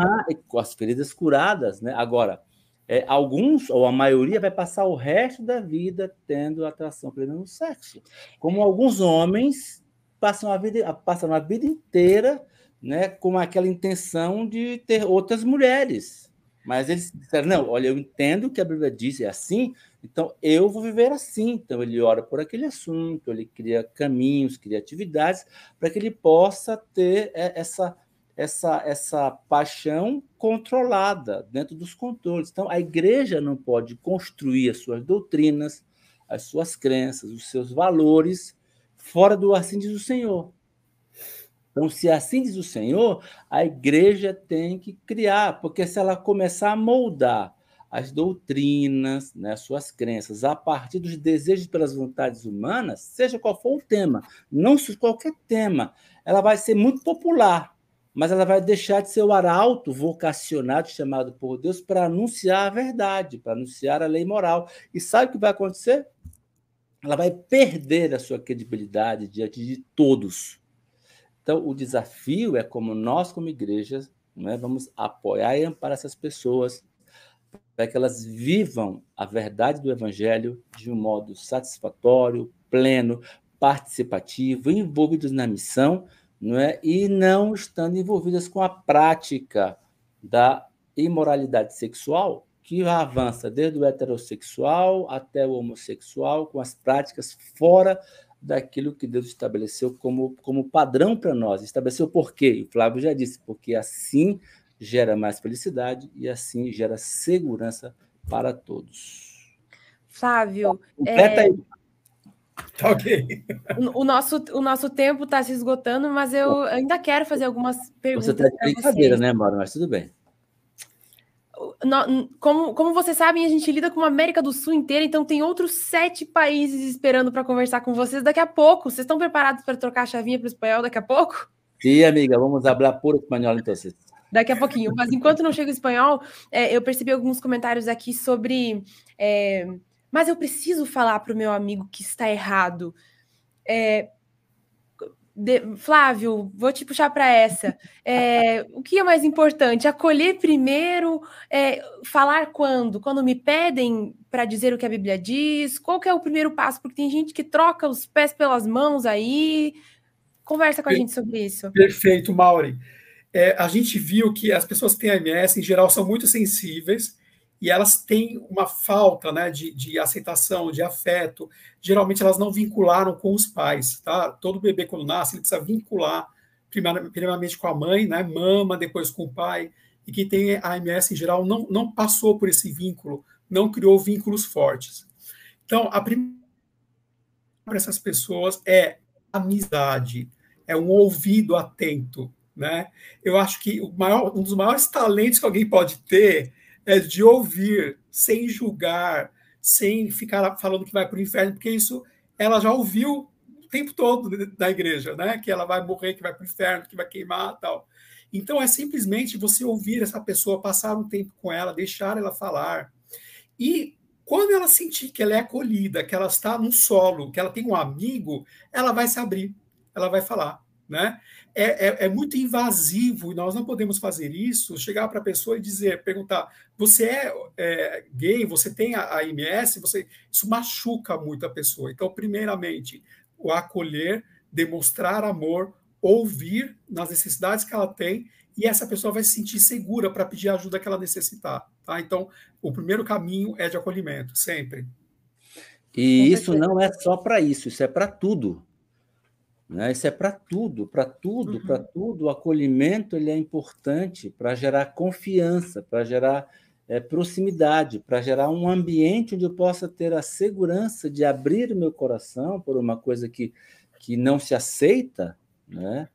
As feridas curadas, né? Agora, é, alguns, ou a maioria, vai passar o resto da vida tendo atração plena no sexo. Como alguns homens passam a vida, passam a vida inteira né, com aquela intenção de ter outras mulheres. Mas eles disseram: não, olha, eu entendo que a Bíblia diz é assim, então eu vou viver assim. Então ele ora por aquele assunto, ele cria caminhos, cria atividades para que ele possa ter é, essa essa, essa paixão controlada dentro dos controles. Então, a igreja não pode construir as suas doutrinas, as suas crenças, os seus valores fora do assim diz o Senhor. Então, se assim diz o Senhor, a igreja tem que criar, porque se ela começar a moldar as doutrinas, né, suas crenças, a partir dos desejos pelas vontades humanas, seja qual for o tema, não qualquer tema, ela vai ser muito popular, mas ela vai deixar de ser o arauto vocacionado, chamado por Deus, para anunciar a verdade, para anunciar a lei moral. E sabe o que vai acontecer? Ela vai perder a sua credibilidade diante de todos. Então, o desafio é como nós, como igreja, né, vamos apoiar e amparar essas pessoas para que elas vivam a verdade do Evangelho de um modo satisfatório, pleno, participativo, envolvidos na missão, não é? e não estando envolvidas com a prática da imoralidade sexual, que avança desde o heterossexual até o homossexual, com as práticas fora daquilo que Deus estabeleceu como, como padrão para nós. Estabeleceu por quê? O Flávio já disse, porque assim gera mais felicidade e assim gera segurança para todos. Flávio, completa é... aí. Tá ok. O nosso, o nosso tempo está se esgotando, mas eu ainda quero fazer algumas perguntas. Você está de brincadeira, né, Mauro? Mas tudo bem. Como, como vocês sabem, a gente lida com a América do Sul inteira, então tem outros sete países esperando para conversar com vocês daqui a pouco. Vocês estão preparados para trocar a chavinha para o espanhol daqui a pouco? Sim, amiga, vamos falar por espanhol então. Daqui a pouquinho. Mas enquanto não chega o espanhol, é, eu percebi alguns comentários aqui sobre. É, mas eu preciso falar para o meu amigo que está errado. É, de, Flávio, vou te puxar para essa. É, o que é mais importante? Acolher primeiro, é, falar quando? Quando me pedem para dizer o que a Bíblia diz? Qual que é o primeiro passo? Porque tem gente que troca os pés pelas mãos aí. Conversa com a gente sobre isso. Perfeito, Mauri. É, a gente viu que as pessoas que têm AMS, em geral, são muito sensíveis e elas têm uma falta né, de, de aceitação, de afeto. Geralmente elas não vincularam com os pais, tá? Todo bebê quando nasce, ele precisa vincular primeiramente com a mãe, né? Mama, depois com o pai. E quem tem AMS em geral não, não passou por esse vínculo, não criou vínculos fortes. Então, a primeira para essas pessoas é amizade, é um ouvido atento, né? Eu acho que maior, um dos maiores talentos que alguém pode ter é de ouvir, sem julgar, sem ficar falando que vai para o inferno, porque isso ela já ouviu o tempo todo da igreja, né? Que ela vai morrer, que vai para o inferno, que vai queimar tal. Então é simplesmente você ouvir essa pessoa, passar um tempo com ela, deixar ela falar. E quando ela sentir que ela é acolhida, que ela está num solo, que ela tem um amigo, ela vai se abrir, ela vai falar né? É, é, é, muito invasivo e nós não podemos fazer isso. Chegar para a pessoa e dizer, perguntar: você é, é gay? Você tem a, a IMS? Você isso machuca muito a pessoa. Então, primeiramente, o acolher, demonstrar amor, ouvir nas necessidades que ela tem e essa pessoa vai se sentir segura para pedir a ajuda que ela necessitar. Tá? Então, o primeiro caminho é de acolhimento, sempre. E isso não é só para isso, isso é para tudo. Né? Isso é para tudo, para tudo, uhum. para tudo. O acolhimento ele é importante para gerar confiança, para gerar é, proximidade, para gerar um ambiente onde eu possa ter a segurança de abrir o meu coração por uma coisa que, que não se aceita, né?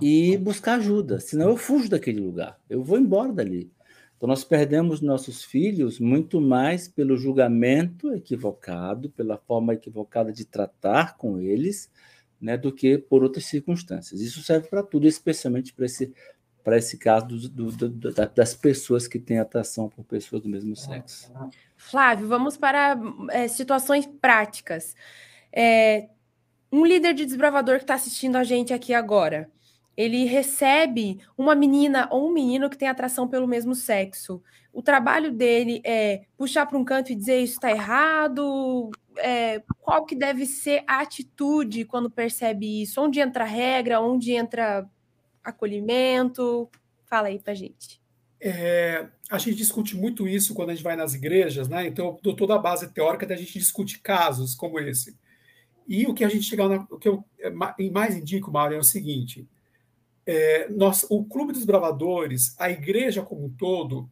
E buscar ajuda, senão eu fujo daquele lugar, eu vou embora dali. Então, nós perdemos nossos filhos muito mais pelo julgamento equivocado, pela forma equivocada de tratar com eles, né, do que por outras circunstâncias. Isso serve para tudo, especialmente para esse, esse caso do, do, do, das pessoas que têm atração por pessoas do mesmo sexo. Flávio, vamos para é, situações práticas. É, um líder de desbravador que está assistindo a gente aqui agora, ele recebe uma menina ou um menino que tem atração pelo mesmo sexo. O trabalho dele é puxar para um canto e dizer isso está errado. É, qual que deve ser a atitude quando percebe isso? Onde entra a regra? Onde entra acolhimento? Fala aí para gente. É, a gente discute muito isso quando a gente vai nas igrejas, né? Então, eu dou toda a base teórica da gente discute casos como esse. E o que a gente chega na, o que eu é, mais indico, Mário, é o seguinte: é, nós, o Clube dos Bravadores, a igreja como um todo,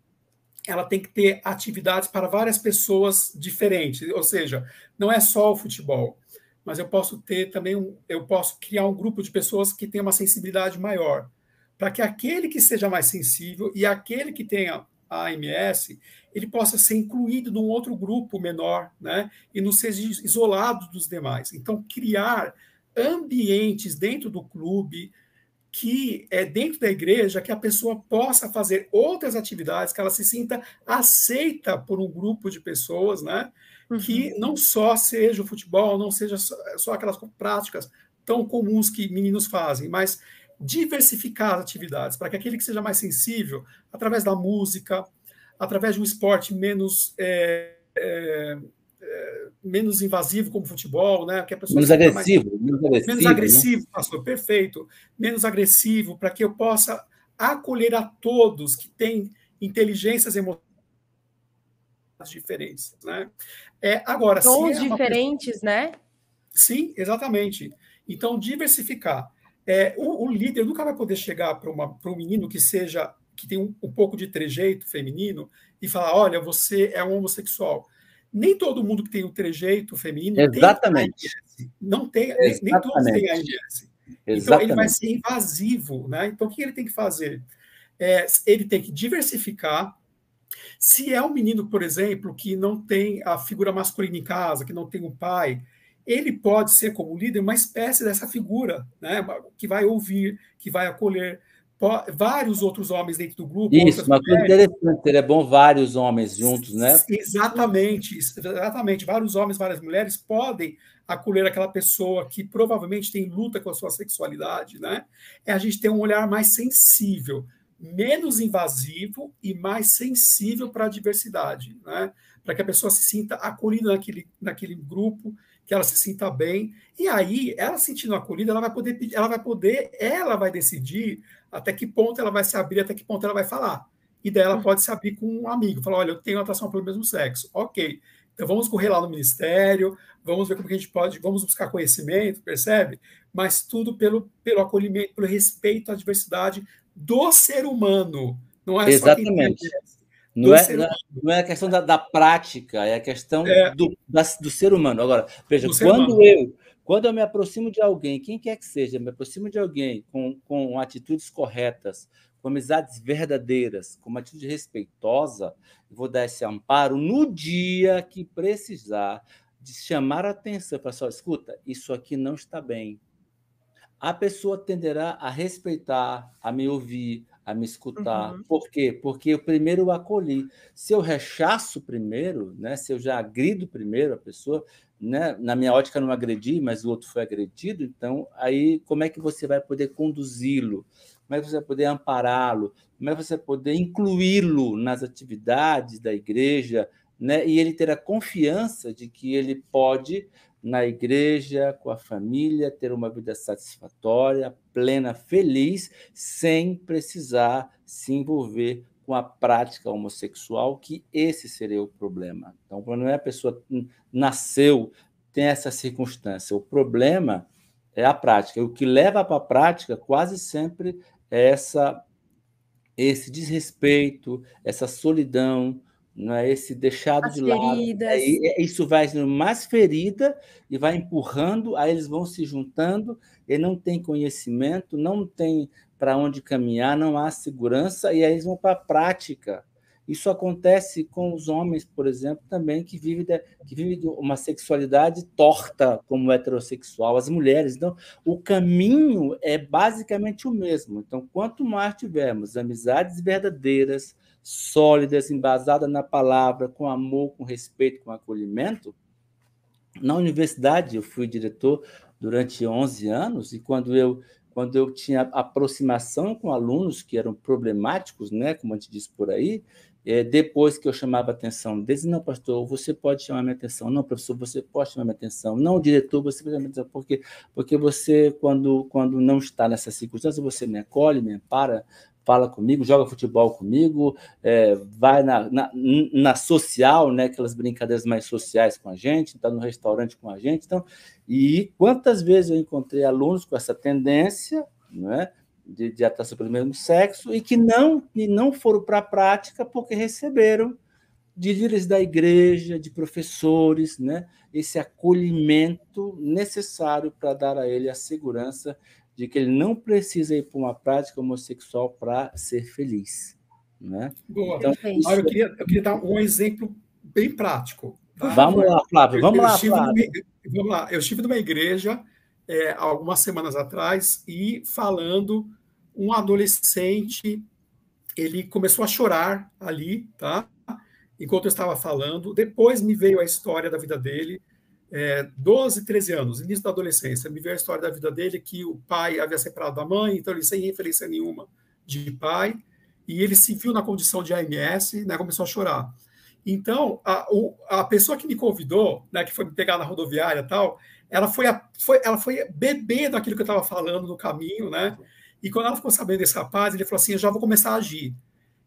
ela tem que ter atividades para várias pessoas diferentes. Ou seja, não é só o futebol, mas eu posso ter também um, eu posso criar um grupo de pessoas que tenha uma sensibilidade maior, para que aquele que seja mais sensível e aquele que tenha a AMS, ele possa ser incluído num outro grupo menor, né? E não seja isolado dos demais. Então, criar ambientes dentro do clube, que é dentro da igreja que a pessoa possa fazer outras atividades, que ela se sinta aceita por um grupo de pessoas, né? Uhum. Que não só seja o futebol, não seja só, só aquelas práticas tão comuns que meninos fazem, mas diversificar as atividades, para que aquele que seja mais sensível, através da música, através de um esporte menos é, é, menos invasivo como futebol, né? Que a pessoa menos agressivo, mais... menos agressivo, menos agressivo, né? pastor, perfeito, menos agressivo, para que eu possa acolher a todos que têm inteligências emocionais diferentes, né? É, agora, tons é diferentes, pessoa... né? Sim, exatamente. Então, diversificar. É, o, o, líder nunca vai poder chegar para um menino que seja que tem um, um pouco de trejeito feminino e falar, olha, você é um homossexual nem todo mundo que tem o trejeito feminino Exatamente. tem Não tem, Exatamente. nem todos têm a IGS. Então, ele vai ser invasivo. Né? Então, o que ele tem que fazer? É, ele tem que diversificar. Se é um menino, por exemplo, que não tem a figura masculina em casa, que não tem um pai, ele pode ser, como líder, uma espécie dessa figura, né? que vai ouvir, que vai acolher, vários outros homens dentro do grupo. Isso, uma coisa interessante, é bom vários homens juntos, né? Exatamente, exatamente. Vários homens, várias mulheres podem acolher aquela pessoa que provavelmente tem luta com a sua sexualidade, né? É a gente ter um olhar mais sensível, menos invasivo e mais sensível para a diversidade, né? Para que a pessoa se sinta acolhida naquele, naquele grupo, que ela se sinta bem. E aí, ela sentindo acolhida, ela vai poder, ela vai poder, ela vai decidir até que ponto ela vai se abrir, até que ponto ela vai falar. E daí ela hum. pode se abrir com um amigo, falar, olha, eu tenho atração pelo mesmo sexo. Ok, então vamos correr lá no ministério, vamos ver como que a gente pode, vamos buscar conhecimento, percebe? Mas tudo pelo, pelo acolhimento, pelo respeito à diversidade do ser humano. Não é Exatamente. só não é, não, é, não é a questão da, da prática, é a questão é. Do, da, do ser humano. Agora, veja, quando eu, quando eu me aproximo de alguém, quem quer que seja, me aproximo de alguém com, com atitudes corretas, com amizades verdadeiras, com uma atitude respeitosa, vou dar esse amparo no dia que precisar de chamar a atenção para só escuta, isso aqui não está bem. A pessoa tenderá a respeitar, a me ouvir, a me escutar. Uhum. Por quê? Porque eu primeiro o acolhi. Se eu rechaço primeiro, né, se eu já agrido primeiro a pessoa, né? Na minha ótica, não agredi, mas o outro foi agredido. Então, aí, como é que você vai poder conduzi-lo? Como é que você vai poder ampará-lo? Como é que você vai poder incluí-lo nas atividades da igreja? Né? E ele ter a confiança de que ele pode, na igreja, com a família, ter uma vida satisfatória, plena, feliz, sem precisar se envolver com a prática homossexual, que esse seria o problema. Então, o problema não é a pessoa nasceu, tem essa circunstância. O problema é a prática. O que leva para a prática quase sempre é essa, esse desrespeito, essa solidão, não é esse deixado As de lado. É, isso vai sendo mais ferida e vai empurrando, aí eles vão se juntando, e não tem conhecimento, não tem para onde caminhar, não há segurança, e aí eles vão para a prática. Isso acontece com os homens, por exemplo, também que vivem, de, que vivem uma sexualidade torta como heterossexual, as mulheres. Então, o caminho é basicamente o mesmo. Então, quanto mais tivermos amizades verdadeiras, sólidas, embasadas na palavra, com amor, com respeito, com acolhimento, na universidade eu fui diretor durante 11 anos e quando eu quando eu tinha aproximação com alunos que eram problemáticos, né, como a gente diz por aí, é, depois que eu chamava atenção deles, não, pastor, você pode chamar minha atenção, não, professor, você pode chamar minha atenção, não, diretor, você pode chamar minha atenção, porque, porque você, quando, quando não está nessa circunstância, você me acolhe, me ampara, fala comigo, joga futebol comigo, é, vai na, na, na, social, né, aquelas brincadeiras mais sociais com a gente, está no restaurante com a gente. Então, e quantas vezes eu encontrei alunos com essa tendência né, de, de atração pelo mesmo sexo e que não, e não foram para a prática porque receberam de líderes da igreja, de professores, né, esse acolhimento necessário para dar a ele a segurança de que ele não precisa ir para uma prática homossexual para ser feliz. Né? Boa. Então, isso... eu, queria, eu queria dar um exemplo bem prático. Tá? Vamos lá, Flávio, vamos eu, lá, Flávio. vamos lá, eu estive numa igreja é, algumas semanas atrás e falando, um adolescente, ele começou a chorar ali, tá? Enquanto eu estava falando, depois me veio a história da vida dele, é, 12, 13 anos, início da adolescência, me veio a história da vida dele que o pai havia separado da mãe, então ele sem referência nenhuma de pai, e ele se viu na condição de AMS, né, começou a chorar. Então, a, o, a pessoa que me convidou, né, que foi me pegar na rodoviária e tal, ela foi, a, foi, ela foi bebendo aquilo que eu estava falando no caminho, né? E quando ela ficou sabendo desse rapaz, ele falou assim: Eu já vou começar a agir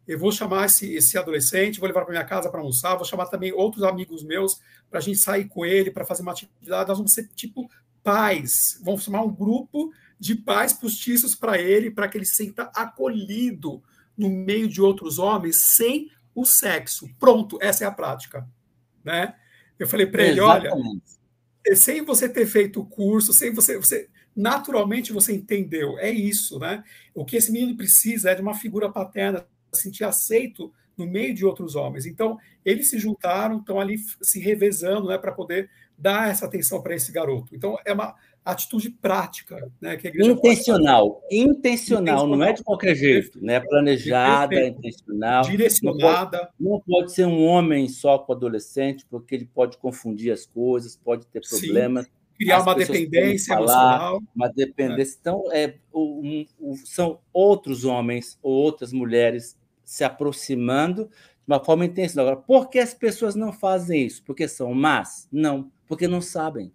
eu vou chamar esse, esse adolescente, vou levar para minha casa para almoçar, vou chamar também outros amigos meus para a gente sair com ele, para fazer uma atividade. Nós vamos ser tipo pais, vamos chamar um grupo de pais postiços para ele, para que ele se sinta acolhido no meio de outros homens sem o sexo. Pronto, essa é a prática. Né? Eu falei para ele: olha, sem você ter feito o curso, sem você, você naturalmente você entendeu, é isso, né? O que esse menino precisa é de uma figura paterna sentir aceito no meio de outros homens. Então, eles se juntaram, estão ali se revezando né, para poder dar essa atenção para esse garoto. Então, é uma atitude prática. Né, que intencional. intencional. Intencional, não é de qualquer jeito. Né? Planejada, Perfeito. intencional. Direcionada. Não pode, não pode, ser um homem só com adolescente, porque ele pode confundir as coisas, pode ter problemas. Sim criar uma dependência falar, emocional. Uma dependência. Né? Então, é, um, um, são outros homens ou outras mulheres se aproximando de uma forma intencional. Agora, por que as pessoas não fazem isso? Porque são más? Não, porque não sabem.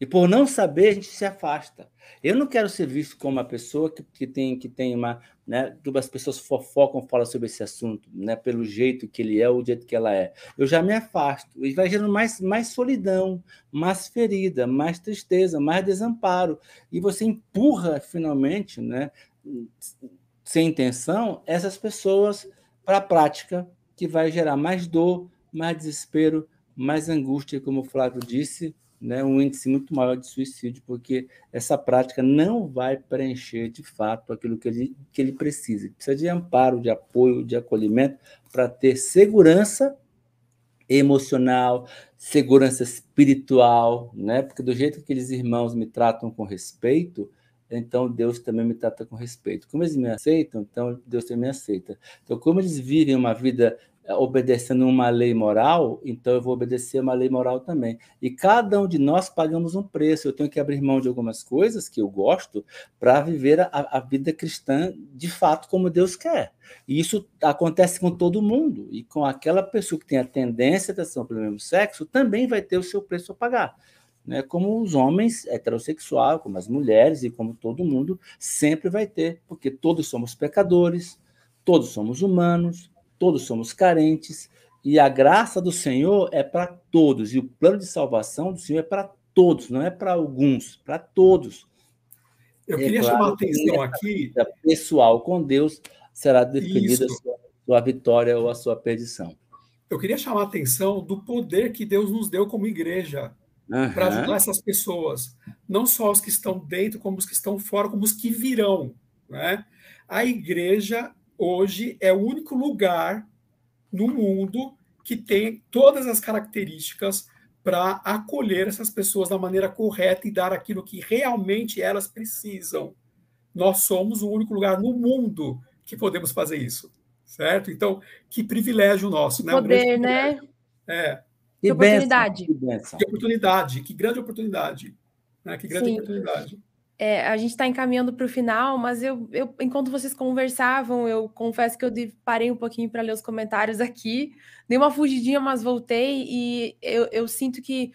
E por não saber, a gente se afasta. Eu não quero ser visto como uma pessoa que, que tem que tem uma, né, as pessoas fofocam, falam sobre esse assunto, né, pelo jeito que ele é o jeito que ela é. Eu já me afasto e vai gerando mais mais solidão, mais ferida, mais tristeza, mais desamparo e você empurra finalmente, né, sem intenção, essas pessoas para a prática que vai gerar mais dor, mais desespero, mais angústia, como o Flávio disse, né, um índice muito maior de suicídio, porque essa prática não vai preencher de fato aquilo que ele, que ele precisa. Ele precisa de amparo, de apoio, de acolhimento para ter segurança emocional, segurança espiritual, né? Porque do jeito que aqueles irmãos me tratam com respeito, então Deus também me trata com respeito. Como eles me aceitam, então Deus também me aceita. Então, como eles vivem uma vida obedecendo uma lei moral, então eu vou obedecer uma lei moral também. E cada um de nós pagamos um preço. Eu tenho que abrir mão de algumas coisas que eu gosto para viver a, a, vida cristã de fato como Deus quer. E isso acontece com todo mundo. E com aquela pessoa que tem a tendência à atração pelo mesmo sexo, também vai ter o seu preço a pagar. Né? Como os homens heterossexuais, como as mulheres e como todo mundo sempre vai ter, porque todos somos pecadores, todos somos humanos, todos somos carentes, e a graça do Senhor é para todos, e o plano de salvação do Senhor é para todos, não é para alguns, para todos. Eu queria claro, chamar a atenção aqui. A pessoal com Deus será definida a sua, sua vitória ou a sua perdição. Eu queria chamar a atenção do poder que Deus nos deu como igreja uhum. para ajudar essas pessoas, não só os que estão dentro, como os que estão fora, como os que virão. Né? A igreja hoje é o único lugar no mundo que tem todas as características para acolher essas pessoas da maneira correta e dar aquilo que realmente elas precisam. Nós somos o único lugar no mundo que podemos fazer isso, certo? Então, que privilégio nosso, que né? Poder, um né? É. Que oportunidade. Que, que oportunidade, que grande oportunidade. Né? Que grande Sim. oportunidade. É, a gente está encaminhando para o final, mas eu, eu, enquanto vocês conversavam, eu confesso que eu parei um pouquinho para ler os comentários aqui, dei uma fugidinha, mas voltei e eu, eu sinto que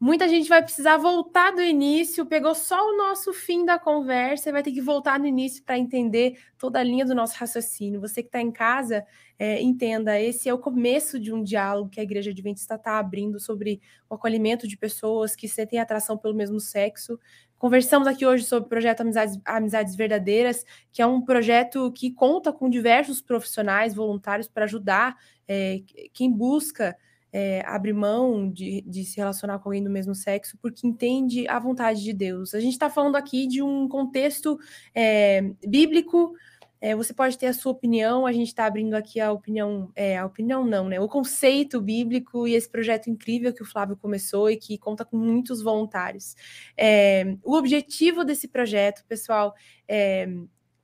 muita gente vai precisar voltar do início, pegou só o nosso fim da conversa e vai ter que voltar no início para entender toda a linha do nosso raciocínio. Você que está em casa, é, entenda, esse é o começo de um diálogo que a Igreja Adventista está abrindo sobre o acolhimento de pessoas que sentem atração pelo mesmo sexo. Conversamos aqui hoje sobre o projeto Amizades, Amizades Verdadeiras, que é um projeto que conta com diversos profissionais voluntários para ajudar é, quem busca é, abrir mão de, de, se relacionar com alguém do mesmo sexo, porque entende a vontade de Deus. A gente está falando aqui de um contexto é, bíblico é, você pode ter a sua opinião, a gente está abrindo aqui a opinião, é, a opinião não, né? O conceito bíblico e esse projeto incrível que o Flávio começou e que conta com muitos voluntários. É, o objetivo desse projeto, pessoal, é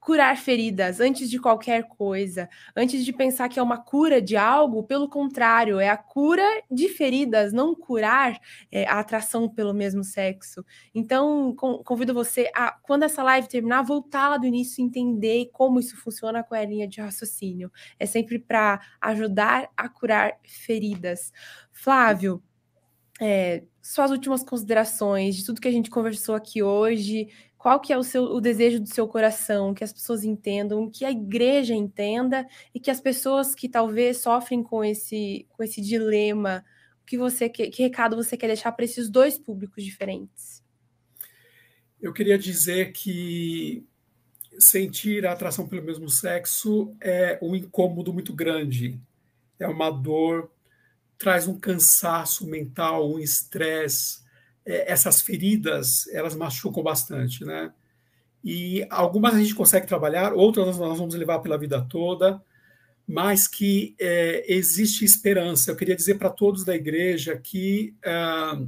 curar feridas antes de qualquer coisa, antes de pensar que é uma cura de algo, pelo contrário, é a cura de feridas, não curar é, a atração pelo mesmo sexo. Então, com, convido você a, quando essa live terminar, voltar lá do início e entender como isso funciona com a linha de raciocínio. É sempre para ajudar a curar feridas. Flávio, é, suas últimas considerações de tudo que a gente conversou aqui hoje, qual que é o, seu, o desejo do seu coração, que as pessoas entendam, que a igreja entenda e que as pessoas que talvez sofrem com esse, com esse dilema, que você que, que recado você quer deixar para esses dois públicos diferentes? Eu queria dizer que sentir a atração pelo mesmo sexo é um incômodo muito grande, é uma dor, traz um cansaço mental, um estresse, essas feridas elas machucam bastante, né? E algumas a gente consegue trabalhar, outras nós vamos levar pela vida toda, mas que é, existe esperança. Eu queria dizer para todos da igreja que ah,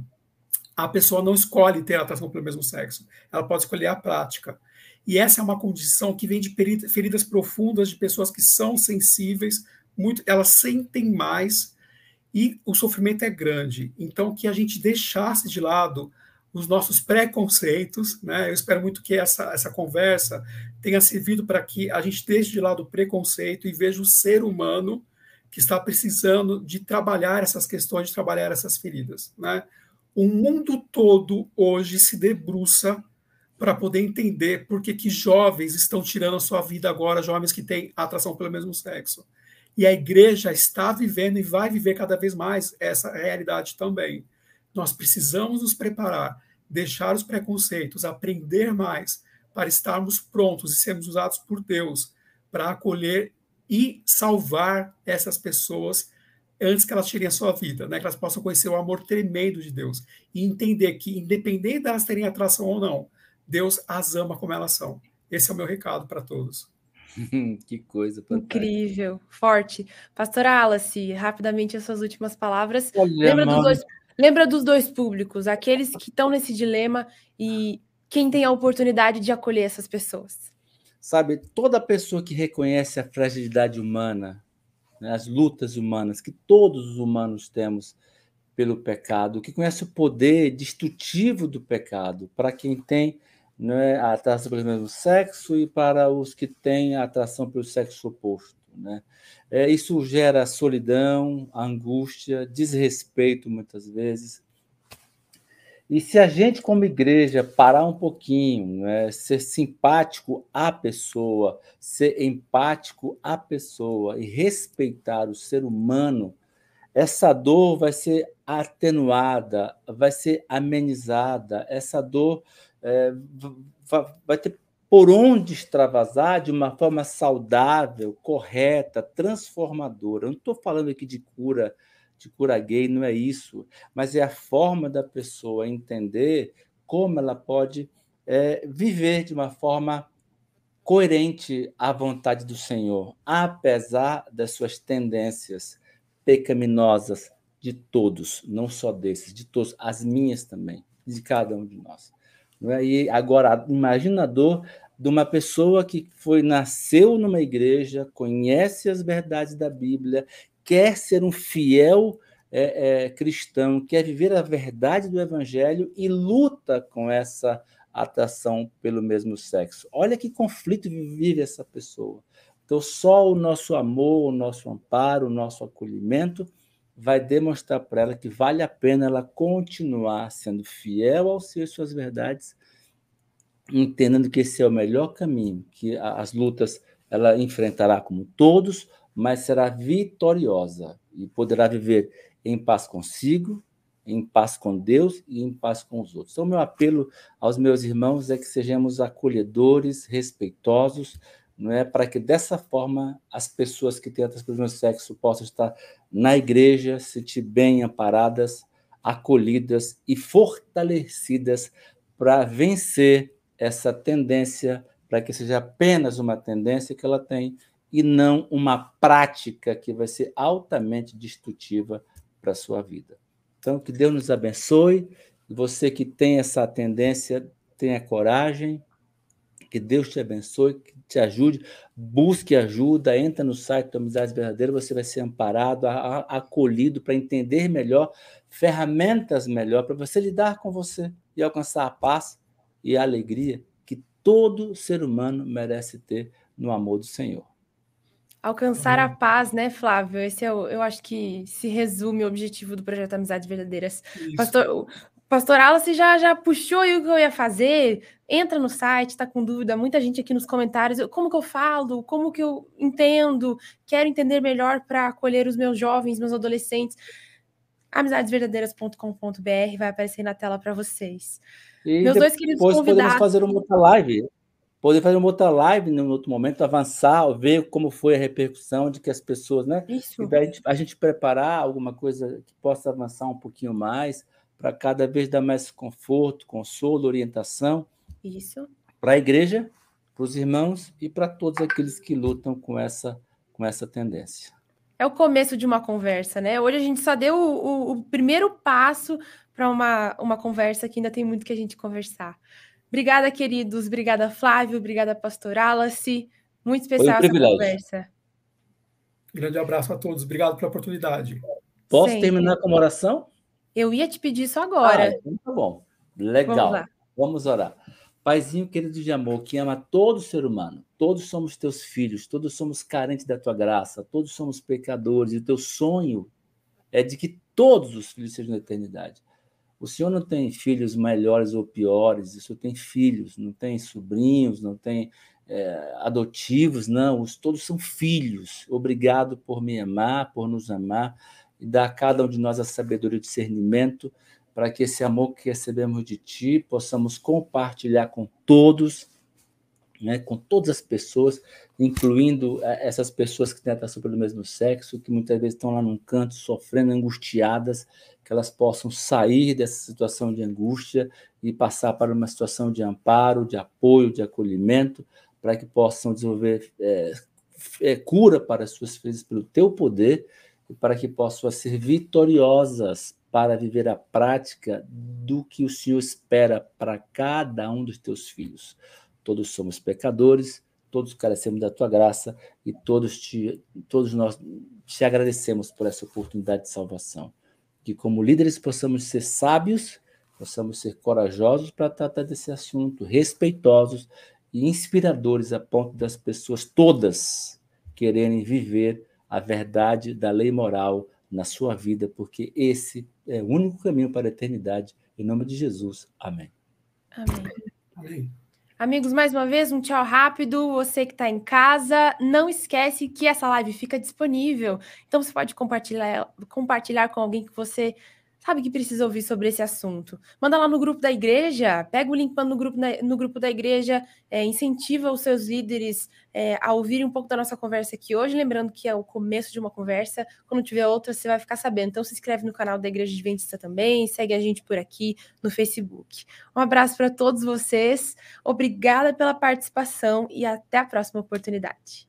a pessoa não escolhe ter atração pelo mesmo sexo, ela pode escolher a prática. E essa é uma condição que vem de feridas profundas de pessoas que são sensíveis, muito, elas sentem mais e o sofrimento é grande. Então, que a gente deixasse de lado os nossos preconceitos, né? Eu espero muito que essa, essa conversa tenha servido para que a gente deixe de lado o preconceito e veja o ser humano que está precisando de trabalhar essas questões, de trabalhar essas feridas, né? O mundo todo hoje se debruça para poder entender por que, que jovens estão tirando a sua vida agora, jovens que têm atração pelo mesmo sexo. E a igreja está vivendo e vai viver cada vez mais essa realidade também. Nós precisamos nos preparar, deixar os preconceitos, aprender mais para estarmos prontos e sermos usados por Deus para acolher e salvar essas pessoas antes que elas tirem a sua vida, né? que elas possam conhecer o amor tremendo de Deus e entender que, independente delas terem atração ou não, Deus as ama como elas são. Esse é o meu recado para todos. que coisa fantástica. Incrível, forte. Pastora Alice, rapidamente as suas últimas palavras. Olha, lembra, dos dois, lembra dos dois públicos, aqueles que estão nesse dilema e quem tem a oportunidade de acolher essas pessoas. Sabe, toda pessoa que reconhece a fragilidade humana, né, as lutas humanas que todos os humanos temos pelo pecado, que conhece o poder destrutivo do pecado, para quem tem né, a atração pelo mesmo sexo e para os que têm atração pelo sexo oposto. Né? É, isso gera solidão, angústia, desrespeito, muitas vezes. E se a gente, como igreja, parar um pouquinho, né, ser simpático à pessoa, ser empático à pessoa e respeitar o ser humano, essa dor vai ser atenuada, vai ser amenizada, essa dor é, vai ter por onde extravasar de uma forma saudável, correta, transformadora. Eu não estou falando aqui de cura, de cura gay, não é isso, mas é a forma da pessoa entender como ela pode é, viver de uma forma coerente à vontade do Senhor, apesar das suas tendências pecaminosas de todos, não só desses, de todos, as minhas também, de cada um de nós. É? E agora, imagina a dor de uma pessoa que foi nasceu numa igreja, conhece as verdades da Bíblia, quer ser um fiel é, é, cristão, quer viver a verdade do Evangelho e luta com essa atração pelo mesmo sexo. Olha que conflito vive essa pessoa. Então, só o nosso amor, o nosso amparo, o nosso acolhimento vai demonstrar para ela que vale a pena ela continuar sendo fiel aos seus suas verdades entendendo que esse é o melhor caminho, que as lutas ela enfrentará como todos, mas será vitoriosa e poderá viver em paz consigo, em paz com Deus e em paz com os outros. Então, meu apelo aos meus irmãos é que sejamos acolhedores, respeitosos, não é para que dessa forma as pessoas que têm outras pessoas do sexo possam estar na igreja, se sentir bem amparadas, acolhidas e fortalecidas para vencer essa tendência para que seja apenas uma tendência que ela tem e não uma prática que vai ser altamente destrutiva para a sua vida. Então, que Deus nos abençoe. Você que tem essa tendência, tenha coragem. Que Deus te abençoe, que te ajude. Busque ajuda, entra no site da Amizades Verdadeiras, você vai ser amparado, acolhido para entender melhor, ferramentas melhor para você lidar com você e alcançar a paz e a alegria que todo ser humano merece ter no amor do Senhor. Alcançar a paz, né, Flávio? Esse é o, eu acho que se resume o objetivo do projeto Amizades Verdadeiras. Isso. Pastor, Pastor Alice já, já puxou aí o que eu ia fazer. Entra no site, está com dúvida. Muita gente aqui nos comentários. Como que eu falo? Como que eu entendo? Quero entender melhor para acolher os meus jovens, meus adolescentes. Amizadesverdadeiras.com.br vai aparecer na tela para vocês. E Meus dois queridos convidados. podemos fazer uma outra live. Poder fazer uma outra live no outro momento, avançar, ver como foi a repercussão de que as pessoas, né? Isso. E daí a gente, a gente preparar alguma coisa que possa avançar um pouquinho mais, para cada vez dar mais conforto, consolo, orientação. Isso. Para a igreja, para os irmãos e para todos aqueles que lutam com essa, com essa tendência. É o começo de uma conversa, né? Hoje a gente só deu o, o, o primeiro passo para uma, uma conversa que ainda tem muito que a gente conversar. Obrigada, queridos. Obrigada, Flávio. Obrigada, Pastor Alace. Muito especial um essa conversa. Grande abraço a todos. Obrigado pela oportunidade. Posso Sempre. terminar com uma oração? Eu ia te pedir isso agora. Ah, então tá bom. Legal. Vamos, Vamos orar. Paizinho querido de amor, que ama todo ser humano, todos somos teus filhos, todos somos carentes da tua graça, todos somos pecadores, e o teu sonho é de que todos os filhos sejam na eternidade. O senhor não tem filhos melhores ou piores, o senhor tem filhos, não tem sobrinhos, não tem é, adotivos, não, os, todos são filhos. Obrigado por me amar, por nos amar e dar a cada um de nós a sabedoria e discernimento para que esse amor que recebemos de ti possamos compartilhar com todos né, com todas as pessoas, incluindo eh, essas pessoas que têm atração pelo mesmo sexo, que muitas vezes estão lá num canto sofrendo, angustiadas, que elas possam sair dessa situação de angústia e passar para uma situação de amparo, de apoio, de acolhimento, para que possam desenvolver é, é, cura para as suas feridas pelo teu poder e para que possam ser vitoriosas para viver a prática do que o Senhor espera para cada um dos teus filhos. Todos somos pecadores, todos carecemos da tua graça e todos, te, todos nós te agradecemos por essa oportunidade de salvação. Que, como líderes, possamos ser sábios, possamos ser corajosos para tratar desse assunto, respeitosos e inspiradores a ponto das pessoas todas quererem viver a verdade da lei moral na sua vida, porque esse é o único caminho para a eternidade. Em nome de Jesus. Amém. Amém. Amém. Amigos, mais uma vez, um tchau rápido. Você que está em casa, não esquece que essa live fica disponível. Então você pode compartilhar, compartilhar com alguém que você sabe que precisa ouvir sobre esse assunto. Manda lá no grupo da igreja, pega o link no grupo, no grupo da igreja, é, incentiva os seus líderes é, a ouvirem um pouco da nossa conversa aqui hoje, lembrando que é o começo de uma conversa, quando tiver outra você vai ficar sabendo. Então se inscreve no canal da Igreja Adventista também, segue a gente por aqui no Facebook. Um abraço para todos vocês, obrigada pela participação e até a próxima oportunidade.